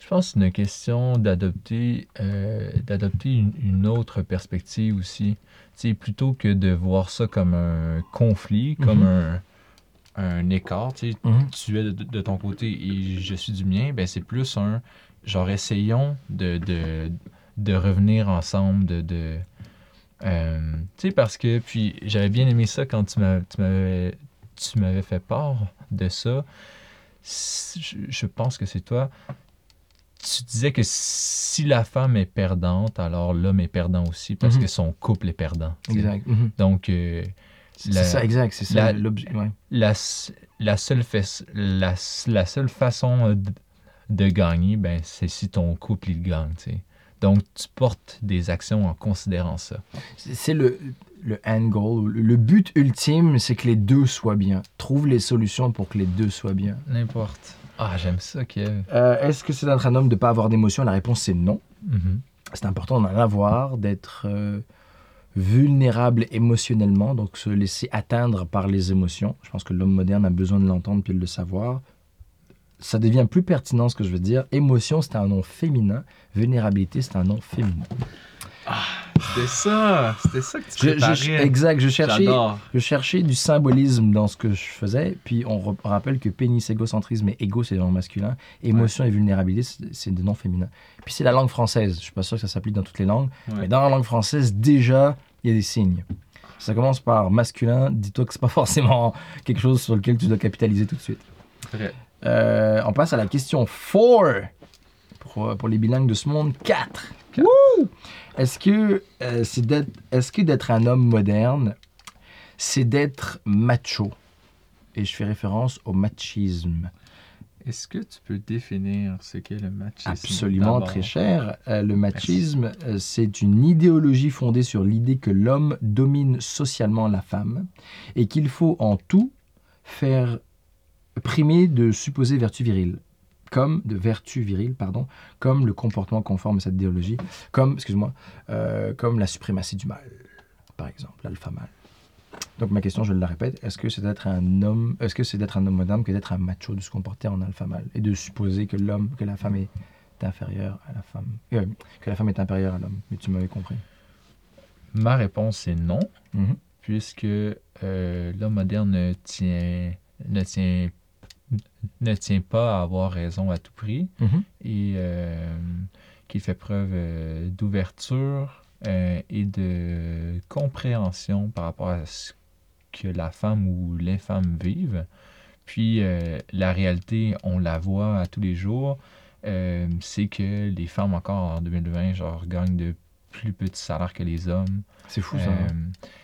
Speaker 2: Je pense que c'est une question d'adopter euh, d'adopter une, une autre perspective aussi. Plutôt que de voir ça comme un conflit, comme
Speaker 1: Mhm.
Speaker 2: un, un écart, tu tu es de, de ton côté et je suis du mien, ben c'est plus un genre essayons de, de, de revenir ensemble, de. de euh, tu sais, parce que, puis j'avais bien aimé ça quand tu m'avais tu m'avais fait part de ça. Je, je pense que c'est toi tu disais que si la femme est perdante, alors l'homme est perdant aussi parce
Speaker 1: Mhm.
Speaker 2: que son couple est perdant.
Speaker 1: Exact. Mhm.
Speaker 2: Donc, euh,
Speaker 1: C'est
Speaker 2: La-
Speaker 1: ça, exact. C'est ça
Speaker 2: la-
Speaker 1: l'objet. ouais.
Speaker 2: la, seule fais- la, s- la seule façon de, de gagner, ben, c'est si ton couple il gagne. Donc, tu portes des actions en considérant ça.
Speaker 1: C'est le, le end goal. Le but ultime, c'est que les deux soient bien. Trouve les solutions pour que les deux soient bien.
Speaker 2: N'importe. Ah, j'aime ça, Kev.
Speaker 1: Euh, Est-ce que c'est d'être un homme de ne pas avoir d'émotion? La réponse, c'est non.
Speaker 2: Mhm.
Speaker 1: C'est important d'en avoir, d'être euh, vulnérable émotionnellement, donc se laisser atteindre par les émotions. Je pense que l'homme moderne a besoin de l'entendre puis de le savoir. Ça devient plus pertinent ce que je veux dire. Émotion, c'est un nom féminin. Vulnérabilité, c'est un nom féminin.
Speaker 2: C'était ça. C'était ça que tu
Speaker 1: Je- je- exact, je cherchais, je cherchais du symbolisme dans ce que je faisais. Puis on rappelle que pénis, égocentrisme et égo, c'est le nom masculin. Émotion et vulnérabilité, c'est- des noms féminins. Puis c'est la langue française. Je suis pas sûr que ça s'applique dans toutes les langues.
Speaker 2: Ouais.
Speaker 1: Mais dans la langue française, déjà, il y a des signes. Ça commence par masculin. Dis-toi que c'est pas forcément quelque chose sur lequel tu dois capitaliser tout de suite. Euh, on passe à la question 4 pour, pour les bilingues de ce monde. 4. Est-ce que euh, c'est d'être est-ce que d'être un homme moderne, c'est d'être macho? Et je fais référence au machisme.
Speaker 2: Est-ce que tu peux définir ce qu'est le machisme
Speaker 1: Absolument, très cher. Euh, le machisme, euh, c'est une idéologie fondée sur l'idée que l'homme domine socialement la femme et qu'il faut en tout faire primer de supposées vertus viriles, comme de vertus viriles, pardon, comme le comportement conforme à cette idéologie, comme, excuse-moi, euh, comme la suprématie du mal, par exemple, l'alpha mâle. Donc ma question, je la répète, est-ce que c'est d'être un homme, est-ce que c'est d'être un homme moderne que d'être un macho, de se comporter en alpha mâle et de supposer que l'homme, que la femme est inférieure à la femme, euh, que la femme est inférieure à l'homme? Mais tu m'avais compris.
Speaker 2: Ma réponse est non,
Speaker 1: Mhm.
Speaker 2: puisque euh, l'homme moderne ne tient, ne, tient, ne tient pas à avoir raison à tout prix
Speaker 1: Mhm.
Speaker 2: et euh, qu'il fait preuve euh, d'ouverture euh, et de compréhension par rapport à ce que la femme ou les femmes vivent. Puis euh, la réalité, on la voit à tous les jours, c'est que les femmes encore en 2020 genre gagnent de plus petits salaires que les hommes.
Speaker 1: C'est fou ça. Hein.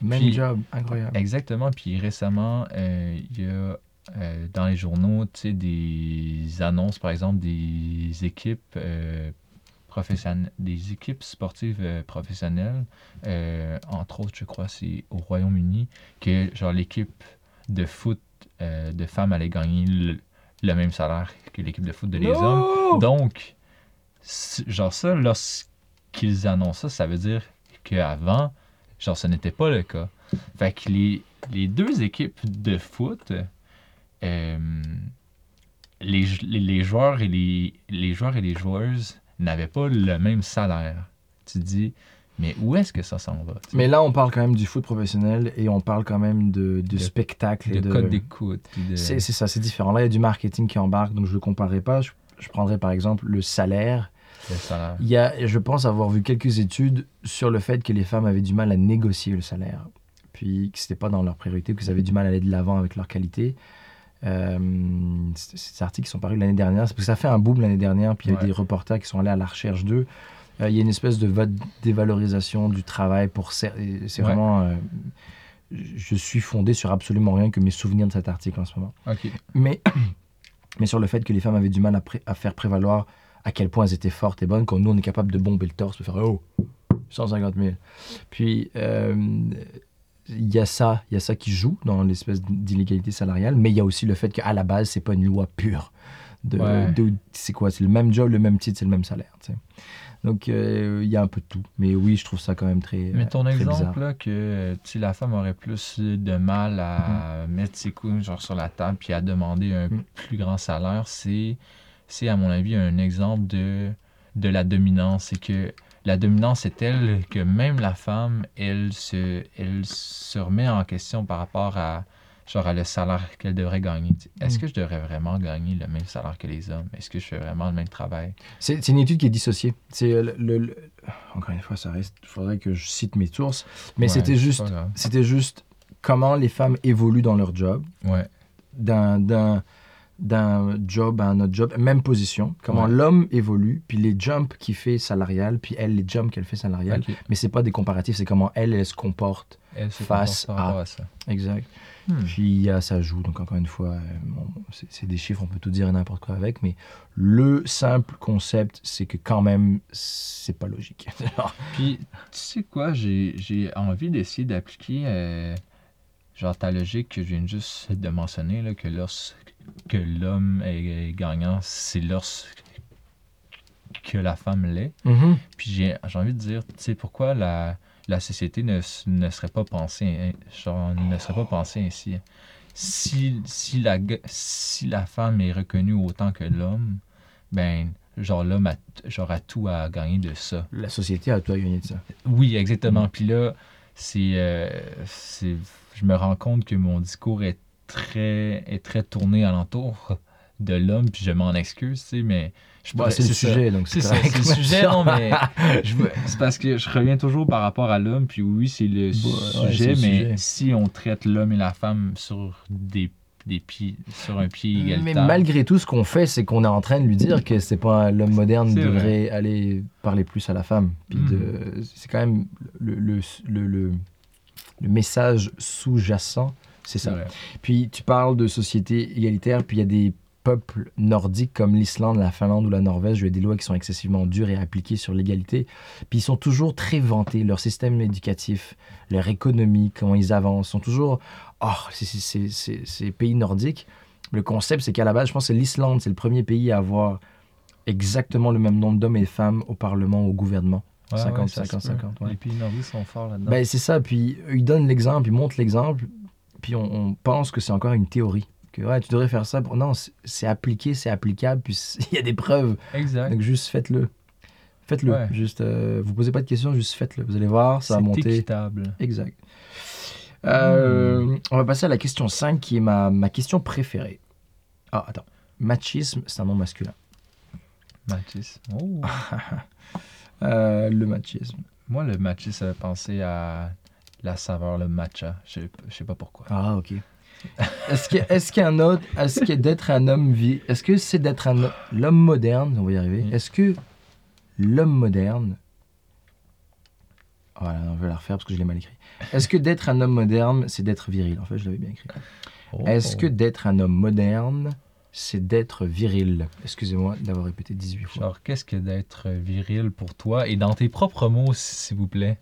Speaker 1: Même
Speaker 2: puis-
Speaker 1: job, incroyable.
Speaker 2: Exactement. Puis récemment, il y a euh, dans les journaux, tu sais, des annonces, par exemple, des équipes euh, professionnelles, des équipes sportives euh, professionnelles. Euh, entre autres, je crois, c'est au Royaume-Uni que genre l'équipe de foot euh, de femmes allait gagner le, le même salaire que l'équipe de foot de les hommes.
Speaker 1: Non!
Speaker 2: Donc, genre ça, lorsqu'ils annoncent ça, ça veut dire qu'avant, genre, ce n'était pas le cas. Fait que les, les deux équipes de foot, euh, les, j- les, les joueurs et les, les joueurs et les joueuses n'avaient pas le même salaire. Tu te dis, mais où est-ce que ça s'en va?
Speaker 1: Mais là, on parle quand même du foot professionnel et on parle quand même de, de
Speaker 2: De-
Speaker 1: spectacle.
Speaker 2: de
Speaker 1: et de...
Speaker 2: code d'écoute. de-
Speaker 1: C'est ça, c'est différent. Là, il y a du marketing qui embarque, donc je ne le comparerai pas. Je, je prendrai par exemple le salaire.
Speaker 2: le salaire.
Speaker 1: Il y a, je pense avoir vu quelques études sur le fait que les femmes avaient du mal à négocier le salaire, puis que c'était pas dans leur priorité, qu'ils avaient du mal à aller de l'avant avec leur qualité. Euh, des articles qui sont parus l'année dernière, parce que ça fait un boom l'année dernière, puis il y a
Speaker 2: Ouais.
Speaker 1: des reporters qui sont allés à la recherche d'eux. Euh, il y a une espèce de dévalorisation du travail pour c'est
Speaker 2: Ouais.
Speaker 1: vraiment euh, je suis fondé sur absolument rien que mes souvenirs de cet article en ce moment mais, mais sur le fait que les femmes avaient du mal à, pré- à faire prévaloir à quel point elles étaient fortes et bonnes, quand nous, on est capable de bomber le torse, de faire Oh, 150 000. Puis, euh, il y a ça, il y a ça qui joue dans l'espèce d'inégalité salariale, mais il y a aussi le fait qu'à la base, c'est pas une loi pure. De,
Speaker 2: Ouais.
Speaker 1: de- c'est quoi C'est le même job, le même titre, c'est le même salaire. tu sais. Donc, euh, il y a un peu de tout. Mais oui, je trouve ça quand même très.
Speaker 2: Mais ton
Speaker 1: bizarre.
Speaker 2: exemple, là, que la femme aurait plus de mal à mettre ses couilles genre, sur la table puis à demander un
Speaker 1: Mhm.
Speaker 2: plus grand salaire, c'est, c'est à mon avis, un exemple de, de la dominance. C'est que la dominance est telle que même la femme, elle se, elle se remet en question par rapport à, genre, à le salaire qu'elle devrait gagner. Est-ce
Speaker 1: Mhm.
Speaker 2: que je devrais vraiment gagner le même salaire que les hommes? Est-ce que je fais vraiment le même travail?
Speaker 1: C'est une étude qui est dissociée. C'est le, le- le- Encore une fois, ça reste. Il faudrait que je cite mes sources. Mais
Speaker 2: Ouais,
Speaker 1: c'était juste, c'était juste comment les femmes évoluent dans leur job,
Speaker 2: Ouais.
Speaker 1: d'un, d'un, job à un autre job, même position, comment
Speaker 2: Ouais.
Speaker 1: l'homme évolue, puis les jumps qu'il fait salarial, puis elle, les jumps qu'elle fait salarial.
Speaker 2: Ok.
Speaker 1: Mais c'est pas des comparatifs, c'est comment elle, elle se comporte.
Speaker 2: Elle se
Speaker 1: Face
Speaker 2: comporte
Speaker 1: à-
Speaker 2: à ça.
Speaker 1: Exact.
Speaker 2: Hmm.
Speaker 1: Puis il y a ça joue, donc encore une fois, euh, bon, c'est des chiffres, on peut tout dire et n'importe quoi avec, mais le simple concept, c'est que quand même, c'est pas logique.
Speaker 2: Puis, tu sais quoi, j'ai j'ai envie d'essayer d'appliquer euh, genre ta logique que je viens juste de mentionner, là, que lorsque que l'homme est, gagnant, c'est lorsque que la femme l'est.
Speaker 1: Mhm.
Speaker 2: Puis j'ai envie de dire, tu sais, pourquoi la, la société ne, ne serait pas pensée, hein, genre, ne serait pas pensée ainsi. Si, si, la, si la femme est reconnue autant que l'homme, ben, genre, l'homme a, genre, a tout à gagner de ça.
Speaker 1: La société a tout à gagner de ça.
Speaker 2: Oui, exactement. Puis là, c'est, euh, c'est, je me rends compte que mon discours est très, est très tourné alentour de l'homme, puis je m'en excuse, tu sais, mais... Je
Speaker 1: c'est le
Speaker 2: ça.
Speaker 1: sujet, donc
Speaker 2: C'est ça, c'est le sujet, non, mais je veux- c'est parce que je reviens toujours par rapport à l'homme, puis oui, c'est le
Speaker 1: ouais,
Speaker 2: sujet,
Speaker 1: le
Speaker 2: mais
Speaker 1: sujet.
Speaker 2: si on traite l'homme et la femme sur des, des pieds, sur un pied
Speaker 1: Mais
Speaker 2: égalitaire...
Speaker 1: malgré tout, ce qu'on fait, c'est qu'on est en train de lui dire que c'est pas l'homme moderne devrait aller parler plus à la femme. Puis de- c'est quand même le, le, le, le- le message sous-jacent, c'est ça. Puis tu parles de société égalitaire, puis il y a des peuples nordiques comme l'Islande, la Finlande ou la Norvège, où il y a des lois qui sont excessivement dures et appliquées sur l'égalité. Puis ils sont toujours très vantés, leur système éducatif, leur économie, comment ils avancent, sont toujours... Oh, ces pays nordiques. Le concept, c'est qu'à la base, je pense que c'est l'Islande, c'est le premier pays à avoir exactement le même nombre d'hommes et de femmes au Parlement, au gouvernement.
Speaker 2: Ouais,
Speaker 1: 50,
Speaker 2: ouais, ça se
Speaker 1: 50,
Speaker 2: peut.
Speaker 1: 50, ouais.
Speaker 2: Les pays nordiques sont forts là-dedans.
Speaker 1: Ben, c'est ça, puis ils donnent l'exemple, ils montrent l'exemple, puis on, on pense que c'est encore une théorie. Que ouais, tu devrais faire ça. Pour... Non, c'est- c'est appliqué, c'est applicable, puis c'est- il y a des preuves.
Speaker 2: exact.
Speaker 1: Donc juste faites-le. Faites-le.
Speaker 2: Ouais.
Speaker 1: Juste, euh, vous posez pas de questions, juste faites-le. Vous allez voir, ça va
Speaker 2: C'est
Speaker 1: monter.
Speaker 2: équitable.
Speaker 1: Exact. Euh, On va passer à la question 5, qui est ma, ma question préférée. Ah, attends. Machisme, c'est un nom masculin.
Speaker 2: Mathis. Oh.
Speaker 1: Euh, le machisme.
Speaker 2: Moi, le matcha, ça fait penser à la saveur, le matcha. Je je sais pas pourquoi.
Speaker 1: Ah, ok. Est-ce que, est-ce qu'un autre, est-ce que d'être un homme vie, est-ce que c'est d'être un ho- l'homme moderne, on va y arriver.
Speaker 2: Mm.
Speaker 1: Est-ce que l'homme moderne, voilà, on va la refaire parce que je l'ai mal écrit. Est-ce que d'être un homme moderne, c'est d'être viril? En fait, je l'avais bien écrit.
Speaker 2: Oh.
Speaker 1: Est-ce que d'être un homme moderne, c'est d'être viril? Excusez-moi d'avoir répété 18 fois.
Speaker 2: Genre, qu'est-ce que d'être viril pour toi? Et dans tes propres mots, s'il vous plaît?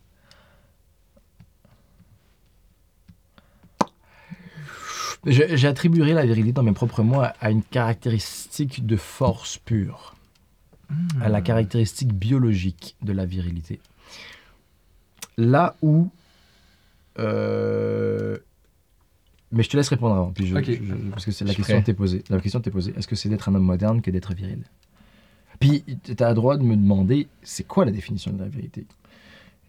Speaker 1: J'attribuerai la virilité dans mes propres mots à, une caractéristique de force pure. à
Speaker 2: Hmm.
Speaker 1: la caractéristique biologique de la virilité. Là où... euh, Mais je te laisse répondre avant, puis je-
Speaker 2: Ok.
Speaker 1: je- parce que c'est la question t'est posée. La question t'est posée. Est-ce que c'est d'être un homme moderne que d'être viril? Puis tu as le droit de me demander, c'est quoi la définition de la vérité?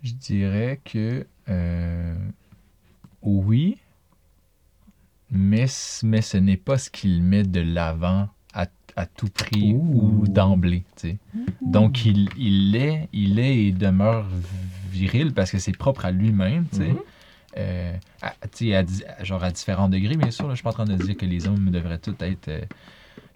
Speaker 2: Je dirais que euh, oui, mais, mais ce n'est pas ce qu'il met de l'avant à, à tout prix
Speaker 1: Ouh.
Speaker 2: ou d'emblée. sais. Donc il, il est, il est et demeure viril parce que c'est propre à lui-même.
Speaker 1: Mhm.
Speaker 2: Euh, à, à genre à différents degrés, bien sûr. là, je suis pas en train de dire que les hommes devraient tous être euh,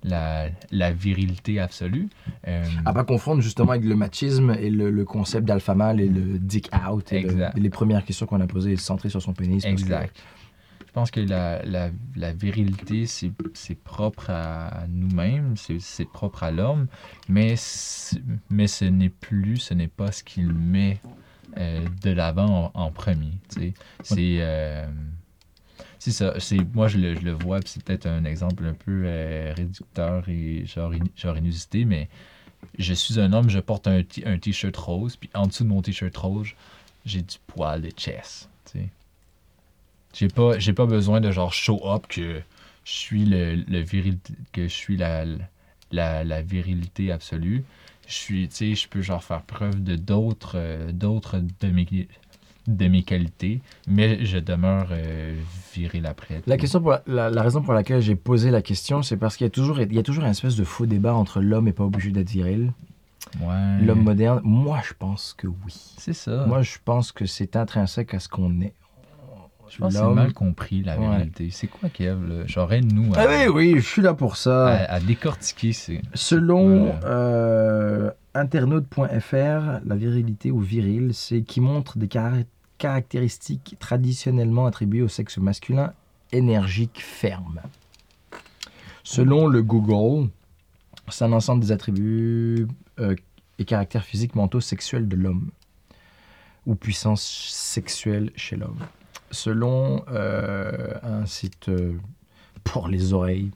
Speaker 2: la, la virilité absolue. Euh,
Speaker 1: À pas confondre justement avec le machisme et le, le concept d'alpha male et le dick out. Et le- les premières questions qu'on a posées et centrées sur son pénis.
Speaker 2: Exact. Je pense que la, la, la virilité, c'est propre à, nous-mêmes, c'est propre à l'homme, mais, mais ce n'est plus, ce n'est pas ce qu'il met euh, de l'avant en, en premier. C'est euh, c'est ça. Moi, je le, je le vois, c'est peut-être un exemple un peu euh, réducteur et genre, in- genre inusité, mais je suis un homme, je porte un un t-shirt rose, puis en dessous de mon t-shirt rose, j'ai du poil de chest. tu sais. J'ai pas, j'ai pas besoin de genre show up que je suis le, le viril, que je suis la, la, la virilité absolue. Je suis, tu sais, je peux genre faire preuve de d'autres, euh, d'autres de mes, de mes qualités, mais je demeure euh, viril après.
Speaker 1: La, question pour la, la- la raison pour laquelle j'ai posé la question, c'est parce qu'il y a toujours, il y a toujours une espèce de faux débat entre l'homme et pas obligé d'être viril.
Speaker 2: Ouais.
Speaker 1: L'homme moderne, moi je pense que oui.
Speaker 2: C'est ça.
Speaker 1: Moi je pense que c'est intrinsèque à ce qu'on est.
Speaker 2: Je pense que c'est
Speaker 1: L'homme-
Speaker 2: mal compris, la
Speaker 1: Ouais.
Speaker 2: virilité. C'est quoi, Kev? Genre, aide-nous à,
Speaker 1: Ah oui, oui, je suis là pour ça.
Speaker 2: à- à décortiquer. C'est...
Speaker 1: Selon
Speaker 2: Voilà.
Speaker 1: euh, internaute.fr, la virilité ou viril, c'est qui montre des cara- caractéristiques traditionnellement attribuées au sexe masculin, énergique, ferme. Selon le Google, c'est un ensemble des attributs euh, et caractères physiques, mentaux, sexuels de l'homme ou puissance sexuelle chez l'homme. Selon euh, un site euh, pour les oreilles,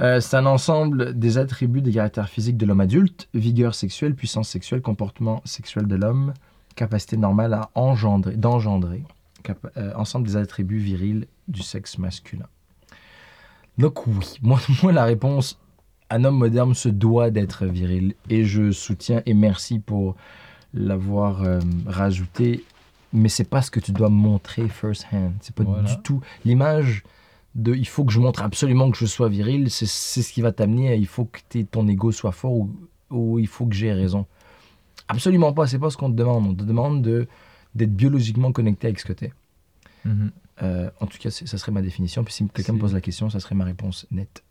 Speaker 1: euh, c'est un ensemble des attributs des caractères physiques de l'homme adulte, vigueur sexuelle, puissance sexuelle, comportement sexuel de l'homme, capacité normale à engendrer, d'engendrer, ensemble des attributs virils du sexe masculin. Donc oui, moi, moi la réponse, un homme moderne se doit d'être viril et je soutiens et merci pour l'avoir rajouté, mais c'est pas ce que tu dois montrer first hand, c'est pas
Speaker 2: Voilà.
Speaker 1: du tout l'image de il faut que je montre absolument que je sois viril, c'est ce qui va t'amener à il faut que ton ego soit fort ou, ou il faut que j'ai raison. Absolument pas, c'est pas ce qu'on te demande. On te demande de d'être biologiquement connecté avec ce que t'es.
Speaker 2: Mhm.
Speaker 1: Euh, en tout cas, ça serait ma définition. Puis si quelqu'un me pose la question, ça serait ma réponse nette.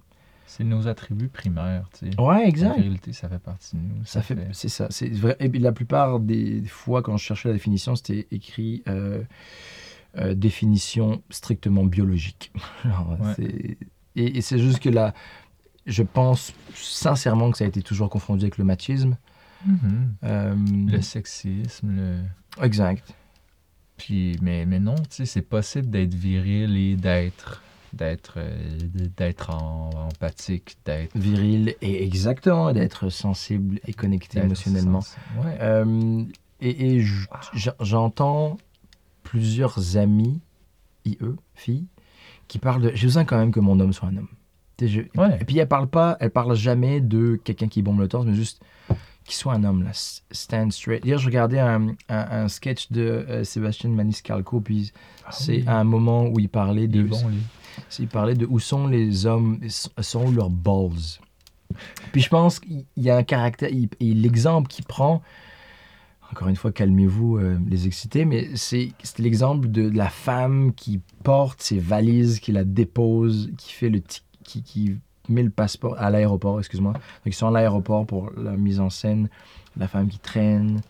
Speaker 2: C'est nos attributs primaires, tu sais.
Speaker 1: Ouais,
Speaker 2: La virilité, ça fait partie de nous.
Speaker 1: Ça fait, c'est ça, c'est vrai. Et puis la plupart des fois, quand je cherchais la définition, c'était écrit euh, euh, définition strictement biologique.
Speaker 2: Ouais.
Speaker 1: Et, et c'est juste que là, je pense sincèrement que ça a été toujours confondu avec le machisme.
Speaker 2: Mhm.
Speaker 1: Euh,
Speaker 2: Le sexisme, le...
Speaker 1: Exact.
Speaker 2: Puis, mais, mais non, tu sais, c'est possible d'être viril et d'être d'être euh, d'être empathique, d'être
Speaker 1: Viril et exactement, d'être sensible et connecté émotionnellement.
Speaker 2: Ouais.
Speaker 1: Euh, et et j'entends plusieurs amis, IE, filles, qui parlent de. J'ai besoin quand même que mon homme soit un homme. Je-
Speaker 2: Ouais.
Speaker 1: Et puis elle parle pas, elle parle jamais de quelqu'un qui bombe le torse, mais juste qu'il soit un homme, là. Stand straight. Hier, je regardais un, un- un sketch de euh, Sébastien Maniscalco, puis c'est
Speaker 2: oui.
Speaker 1: un moment où il parlait
Speaker 2: Il est
Speaker 1: de.
Speaker 2: bon, lui.
Speaker 1: Il parlait de où sont les hommes, sont leurs balls. Puis je pense qu'il y a un caractère, et l'exemple qu'il prend, encore une fois, calmez-vous euh, les excités, mais c'est l'exemple de la femme qui porte ses valises, qui la dépose, qui fait le qui, qui met le passeport à l'aéroport, excuse-moi. Donc ils sont à l'aéroport pour la mise en scène, la femme qui traîne,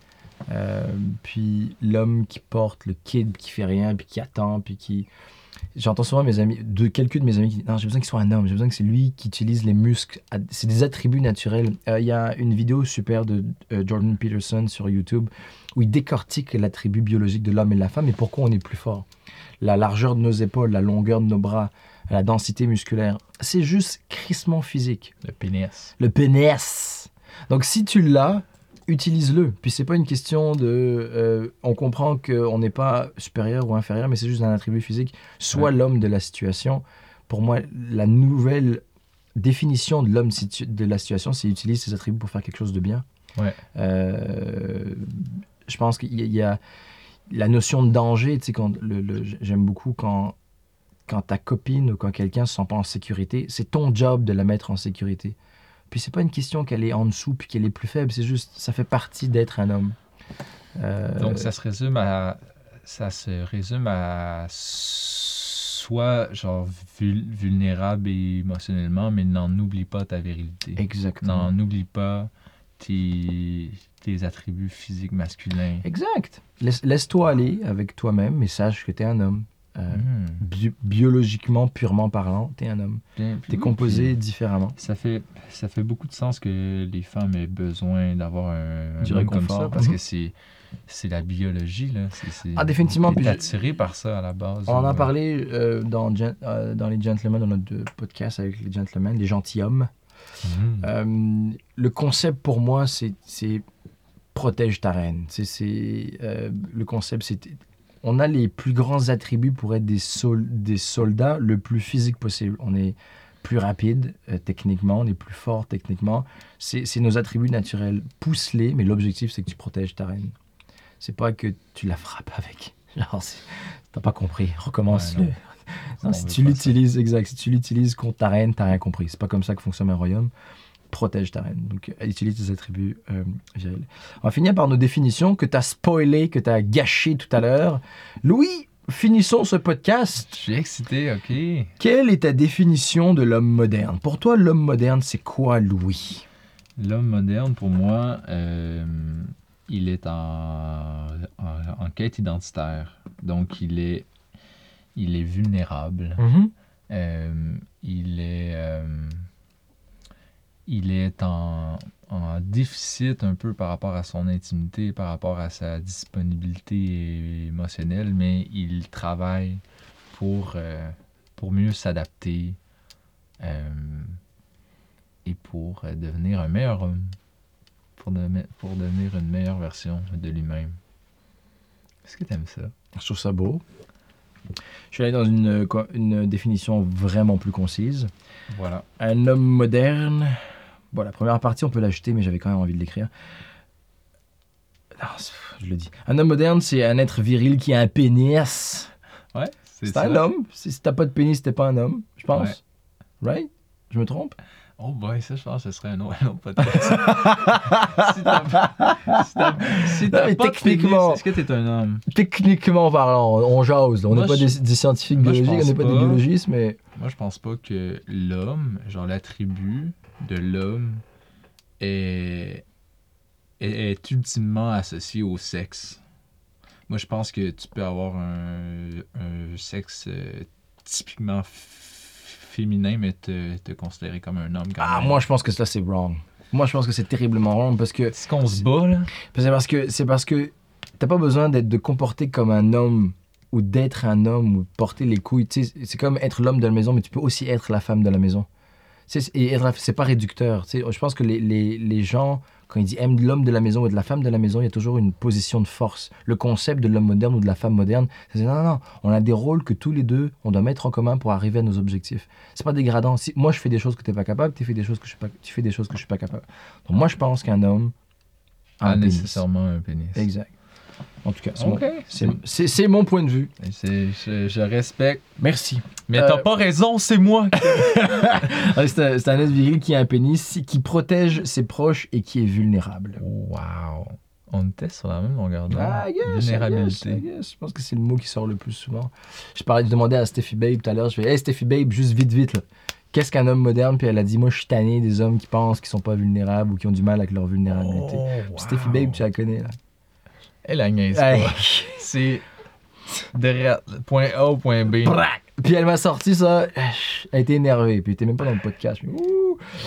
Speaker 1: euh, puis l'homme qui porte le kid qui fait rien, puis qui attend, puis qui J'entends souvent mes amis, de quelques de mes amis qui disent Non, j'ai besoin qu'il soit un homme, j'ai besoin que c'est lui qui utilise les muscles. C'est des attributs naturels. Euh, Il y a une vidéo super de euh, Jordan Peterson sur YouTube où il décortique l'attribut biologique de l'homme et de la femme et pourquoi on est plus fort. La largeur de nos épaules, la longueur de nos bras, la densité musculaire. C'est juste crissement physique.
Speaker 2: Le pénis.
Speaker 1: Le pénis. Donc si tu l'as, utilise-le. Puis c'est pas une question de. euh, on comprend qu'on n'est pas supérieur ou inférieur, mais c'est juste un attribut physique.
Speaker 2: Ouais.
Speaker 1: l'homme de la situation. Pour moi, la nouvelle définition de l'homme de la situation, c'est utiliser ses attributs pour faire quelque chose de bien.
Speaker 2: Ouais.
Speaker 1: Euh, je pense qu'il y, a- il y a la notion de danger. Tu sais, quand le- le- j'aime beaucoup quand quand ta copine ou quand quelqu'un se sent pas en sécurité, c'est ton job de la mettre en sécurité. Puis c'est pas une question qu'elle est en dessous puis qu'elle est plus faible, c'est juste ça fait partie d'être un homme. Euh,
Speaker 2: Donc, ça se résume à. Ça se résume à soit genre vul- vulnérable émotionnellement, mais n'en oublie pas ta virilité.
Speaker 1: exactement.
Speaker 2: N'en oublie pas tes, tes attributs physiques masculins.
Speaker 1: Exact. Laisse- Laisse-toi aller avec toi-même, mais sache que tu es un homme. Euh,
Speaker 2: Hmm.
Speaker 1: bi- biologiquement, purement parlant, tu es un homme.
Speaker 2: Bien,
Speaker 1: Tu es
Speaker 2: oui,
Speaker 1: composé
Speaker 2: puis
Speaker 1: différemment.
Speaker 2: Ça fait, ça fait beaucoup de sens que les femmes aient besoin d'avoir un, un
Speaker 1: Du
Speaker 2: comme
Speaker 1: réconfort.
Speaker 2: ça, parce
Speaker 1: Mhm.
Speaker 2: que c'est c'est la biologie. Là. C'est, c'est-
Speaker 1: Ah, définitivement,
Speaker 2: t'es
Speaker 1: puis je-
Speaker 2: attiré par ça à la base.
Speaker 1: On en a
Speaker 2: Ouais.
Speaker 1: parlé euh, dans, Gen- euh, dans les Gentlemen, dans notre euh, podcast avec les Gentlemen, les gentilshommes.
Speaker 2: Mhm.
Speaker 1: Euh, le concept pour moi, c'est c'est protège ta reine. C'est c'est, euh, le concept, c'est on a les plus grands attributs pour être des, sol- des soldats le plus physique possible. On est plus rapide euh, techniquement, on est plus fort techniquement. C'est nos attributs naturels. Pousse-les, mais l'objectif, c'est que tu protèges ta reine. C'est pas que tu la frappes avec. Genre, t'as pas compris. Recommence
Speaker 2: Ouais,
Speaker 1: le.
Speaker 2: non.
Speaker 1: Non,
Speaker 2: On
Speaker 1: si tu l'utilises, exact. Si tu l'utilises contre ta reine, t'as rien compris. C'est pas comme ça que fonctionne un royaume. Protège ta reine. Donc, utilise tes attributs euh, virils. On va finir par nos définitions que tu as spoilées, que tu as gâchées tout à l'heure. Louis, finissons ce podcast.
Speaker 2: Je suis excité, ok.
Speaker 1: Quelle est ta définition de l'homme moderne? Pour toi, l'homme moderne, c'est quoi, Louis?
Speaker 2: L'homme moderne, pour moi, euh, il est en, en, en quête identitaire. Donc, il est, il est vulnérable. Euh, il est, euh, il est en, en déficit un peu par rapport à son intimité, par rapport à sa disponibilité émotionnelle, mais il travaille pour, euh, pour mieux s'adapter euh, et pour euh, devenir un meilleur homme, pour, de- pour devenir une meilleure version de lui-même. Est-ce que tu aimes ça?
Speaker 1: Je trouve ça beau. Je suis allé dans une, une définition vraiment plus concise.
Speaker 2: Voilà.
Speaker 1: Un homme moderne. Bon, la première partie, on peut l'ajouter, mais j'avais quand même envie de l'écrire. Non, c'est- je le dis. Un homme moderne, c'est un être viril qui a un pénis.
Speaker 2: Ouais, c'est
Speaker 1: C'est
Speaker 2: ça.
Speaker 1: un homme. Si t'as pas de pénis, t'es pas un homme, je pense. Right? Je me trompe?
Speaker 2: Oh boy, ça, je pense que ce serait un autre, un autre podcast. si t'as si si pas de
Speaker 1: techniquement-
Speaker 2: pénis, est-ce que t'es un homme?
Speaker 1: Techniquement parlant, on, on jase. On n'est pas des, des scientifiques
Speaker 2: moi,
Speaker 1: biologiques, on n'est pas, des biologistes, mais.
Speaker 2: Moi, je pense pas que l'homme, genre l'attribut de l'homme, est, est, est ultimement associé au sexe. Moi, je pense que tu peux avoir un, un sexe euh, typiquement féminin, mais te, te considérer comme un homme quand
Speaker 1: Ah,
Speaker 2: même.
Speaker 1: moi, je pense que ça, c'est wrong. Moi, je pense que c'est terriblement wrong parce que
Speaker 2: Est-ce qu'on se bat, là?
Speaker 1: C'est parce que c'est parce que t'as pas besoin d'être de comporter comme un homme ou d'être un homme ou porter les couilles. C'est comme être l'homme de la maison, mais tu peux aussi être la femme de la maison. Tu Et c'est pas réducteur. Tu Je pense que les, les, les gens, quand ils disent aiment l'homme de la maison ou de la femme de la maison, il y a toujours une position de force. Le concept de l'homme moderne ou de la femme moderne, c'est non, non, non, on a des rôles que tous les deux, on doit mettre en commun pour arriver à nos objectifs. C'est pas dégradant. Si, moi, je fais des choses que t'es pas capable, tu fais des choses que je suis pas, tu fais des choses que je suis pas capable. Donc moi, je pense qu'un homme a
Speaker 2: Pas
Speaker 1: un pénis.
Speaker 2: nécessairement un pénis.
Speaker 1: Exact. En tout cas, c'est mon-
Speaker 2: Ok.
Speaker 1: c'est- c'est c'est mon point de vue.
Speaker 2: C'est- Je, je respecte.
Speaker 1: Merci.
Speaker 2: Mais
Speaker 1: Euh,
Speaker 2: t'as pas raison, c'est moi.
Speaker 1: C'est un, c'est un être viril qui a un pénis, qui protège ses proches et qui est vulnérable.
Speaker 2: wow. On était sur la même longueur d'onde.
Speaker 1: Ah, yes,
Speaker 2: Vulnérabilité.
Speaker 1: yes, yes. Je pense que c'est le mot qui sort le plus souvent. Je parlais, je demandais à Steffi Babe tout à l'heure, je fais Hey Steffi Babe, juste vite, vite, là. Qu'est-ce qu'un homme moderne? Puis elle a dit Moi, je suis tanné des hommes qui pensent qu'ils sont pas vulnérables ou qui ont du mal avec leur vulnérabilité.
Speaker 2: Oh,
Speaker 1: Puis Steffi Babe, tu la connais, là.
Speaker 2: Elle la niaise
Speaker 1: Hey.
Speaker 2: pas. C'est de point A au point B.
Speaker 1: Brac! Puis elle m'a sorti ça. Elle était énervée. Puis elle était même pas dans le podcast.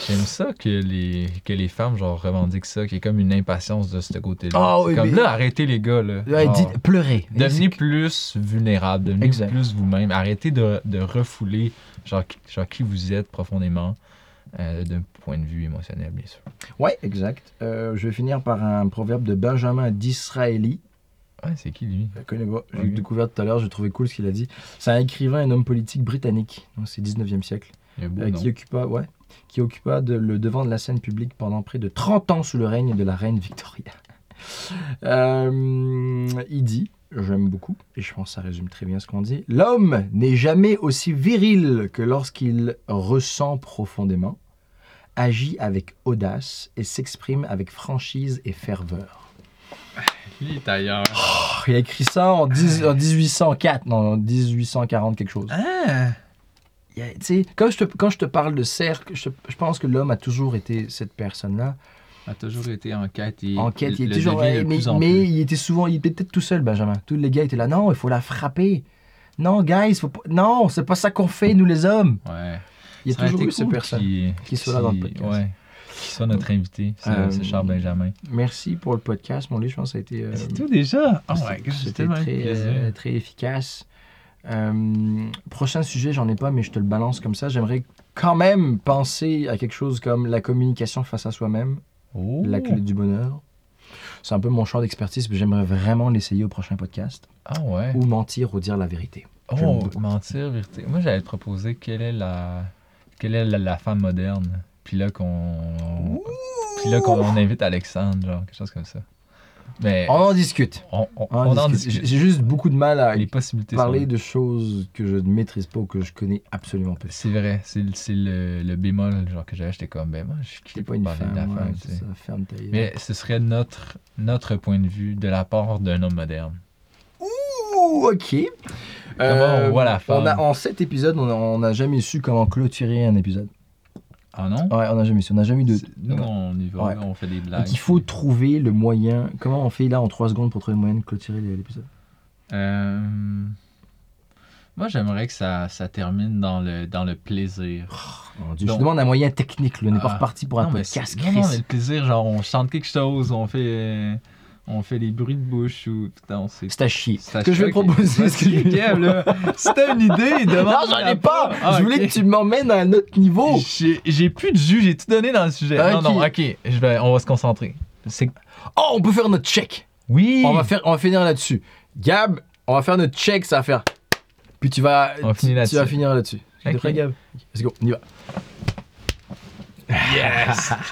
Speaker 2: J'aime ça que les, que les femmes genre revendiquent ça, qu'il y ait comme une impatience de ce côté-là.
Speaker 1: Ah oui,
Speaker 2: comme
Speaker 1: mais-
Speaker 2: là, arrêtez les gars là.
Speaker 1: Ouais,
Speaker 2: Genre,
Speaker 1: dites- pleurez.
Speaker 2: Devenez plus vulnérable, devenez
Speaker 1: Exact.
Speaker 2: plus vous-même. Arrêtez de, de refouler genre, genre qui vous êtes profondément euh, d'un point de vue émotionnel, bien sûr.
Speaker 1: Ouais, exact. Euh, je vais finir par un proverbe de Benjamin Disraeli.
Speaker 2: Ouais, c'est qui lui?
Speaker 1: Je le connais pas. J'ai
Speaker 2: Ok.
Speaker 1: découvert tout à l'heure, j'ai trouvé cool ce qu'il a dit. C'est un écrivain, un homme politique britannique. Donc, C'est 19e siècle.
Speaker 2: Beau
Speaker 1: euh, qui occupa, ouais, qui occupa de- le devant de la scène publique pendant près de 30 ans sous le règne de la reine Victoria. Euh, il dit, j'aime beaucoup, et je pense que ça résume très bien ce qu'on dit, l'homme n'est jamais aussi viril que lorsqu'il ressent profondément, agit avec audace et s'exprime avec franchise et ferveur.
Speaker 2: Lui, il est ailleurs.
Speaker 1: Oh, il a écrit ça en, 10 en 1804, non, en 1840 quelque chose.
Speaker 2: Ah
Speaker 1: Il y a- tu sais, quand, je te, quand je te parle de cercle, je, je pense que l'homme a toujours été cette personne-là.
Speaker 2: a toujours été en quête et
Speaker 1: En quête, il était toujours.
Speaker 2: de
Speaker 1: mais mais il était souvent, il était peut-être tout seul, Benjamin. Tous les gars étaient là. Non, il faut la frapper. Non, guys, faut pas- non, c'est pas ça qu'on fait, nous les hommes.
Speaker 2: Ouais.
Speaker 1: Il y a
Speaker 2: Ça
Speaker 1: toujours eu
Speaker 2: cool. Qui,
Speaker 1: qui soit là dans le podcast.
Speaker 2: Ouais. Qui soit notre invité. C'est
Speaker 1: Euh,
Speaker 2: c'est Charles Benjamin.
Speaker 1: Merci pour le podcast, mon lit. Je pense que ça a été. euh,
Speaker 2: C'est tout déjà? Oh
Speaker 1: c'était- très, euh, très efficace. Prochain sujet, j'en ai pas, mais je te le balance comme ça. J'aimerais quand même penser à quelque chose comme la communication face à soi-même.
Speaker 2: Oh.
Speaker 1: la clé du bonheur. C'est un peu mon champ d'expertise, mais j'aimerais vraiment l'essayer au prochain podcast.
Speaker 2: Ah ouais?
Speaker 1: Ou mentir ou dire la vérité.
Speaker 2: Oh, mentir, vérité. Moi, j'allais te proposer quelle est la, quelle est la, la femme moderne? Puis là qu'on, puis là qu'on invite Alexandre, genre quelque chose comme ça. Mais
Speaker 1: On en discute.
Speaker 2: on, on-
Speaker 1: On en
Speaker 2: on en
Speaker 1: discute.
Speaker 2: discute.
Speaker 1: J'ai juste beaucoup de mal à
Speaker 2: Les possibilités
Speaker 1: parler
Speaker 2: sont.
Speaker 1: de choses que je ne maîtrise pas ou que je connais absolument pas.
Speaker 2: C'est vrai, c'est le- bémol genre que j'avais. J'étais comme ben moi, je suis
Speaker 1: pas une femme,
Speaker 2: de la
Speaker 1: ouais,
Speaker 2: femme,
Speaker 1: c'est
Speaker 2: tu sais.
Speaker 1: ça, ferme ta gueule.
Speaker 2: Mais ce serait notre notre point de vue de la part d'un homme moderne.
Speaker 1: Ouh, ok.
Speaker 2: Voit la
Speaker 1: on a? En sept épisodes, on n'a jamais su comment clôturer un épisode.
Speaker 2: Ah non?
Speaker 1: Ouais, on n'a jamais su. On n'a jamais eu de.
Speaker 2: Nous, on y va,
Speaker 1: Ouais.
Speaker 2: on fait des
Speaker 1: Donc,
Speaker 2: blagues.
Speaker 1: il faut trouver le moyen. Comment on fait là en 3 secondes pour trouver le moyen de clôturer l'épisode?
Speaker 2: Euh, Moi, j'aimerais que ça, ça termine dans le, dans le plaisir.
Speaker 1: Mon Dieu,
Speaker 2: Donc-
Speaker 1: Je demande un moyen technique. là. On n'est pas
Speaker 2: Ah.
Speaker 1: reparti pour un
Speaker 2: non,
Speaker 1: podcast,
Speaker 2: non, non, mais le plaisir, genre, on chante quelque chose, on fait, euh, on fait des bruits de bouche ou. Putain, on sait.
Speaker 1: C'est à chier.
Speaker 2: C'est à
Speaker 1: Ce que je vais proposer, ce que je
Speaker 2: Vas-y, Kev, là. Si t'as une idée, demande.
Speaker 1: Non, j'en ai pas. je voulais que tu m'emmènes à un autre niveau.
Speaker 2: J'ai plus de jus, j'ai tout donné dans le sujet.
Speaker 1: Ok.
Speaker 2: Non, non, ok, je vais, on va se concentrer. C'est.
Speaker 1: Oh, on peut faire notre check.
Speaker 2: Oui!
Speaker 1: On va faire, on va finir là-dessus. Gab, on va faire notre check, ça va faire. Puis tu vas,
Speaker 2: On va
Speaker 1: tu,
Speaker 2: finir
Speaker 1: tu
Speaker 2: là-dessus.
Speaker 1: vas finir là-dessus. T'es
Speaker 2: Ok.
Speaker 1: prêt, Gab? Let's go, on y va.
Speaker 2: Yes!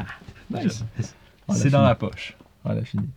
Speaker 1: Nice.
Speaker 2: C'est dans la poche.
Speaker 1: On a fini.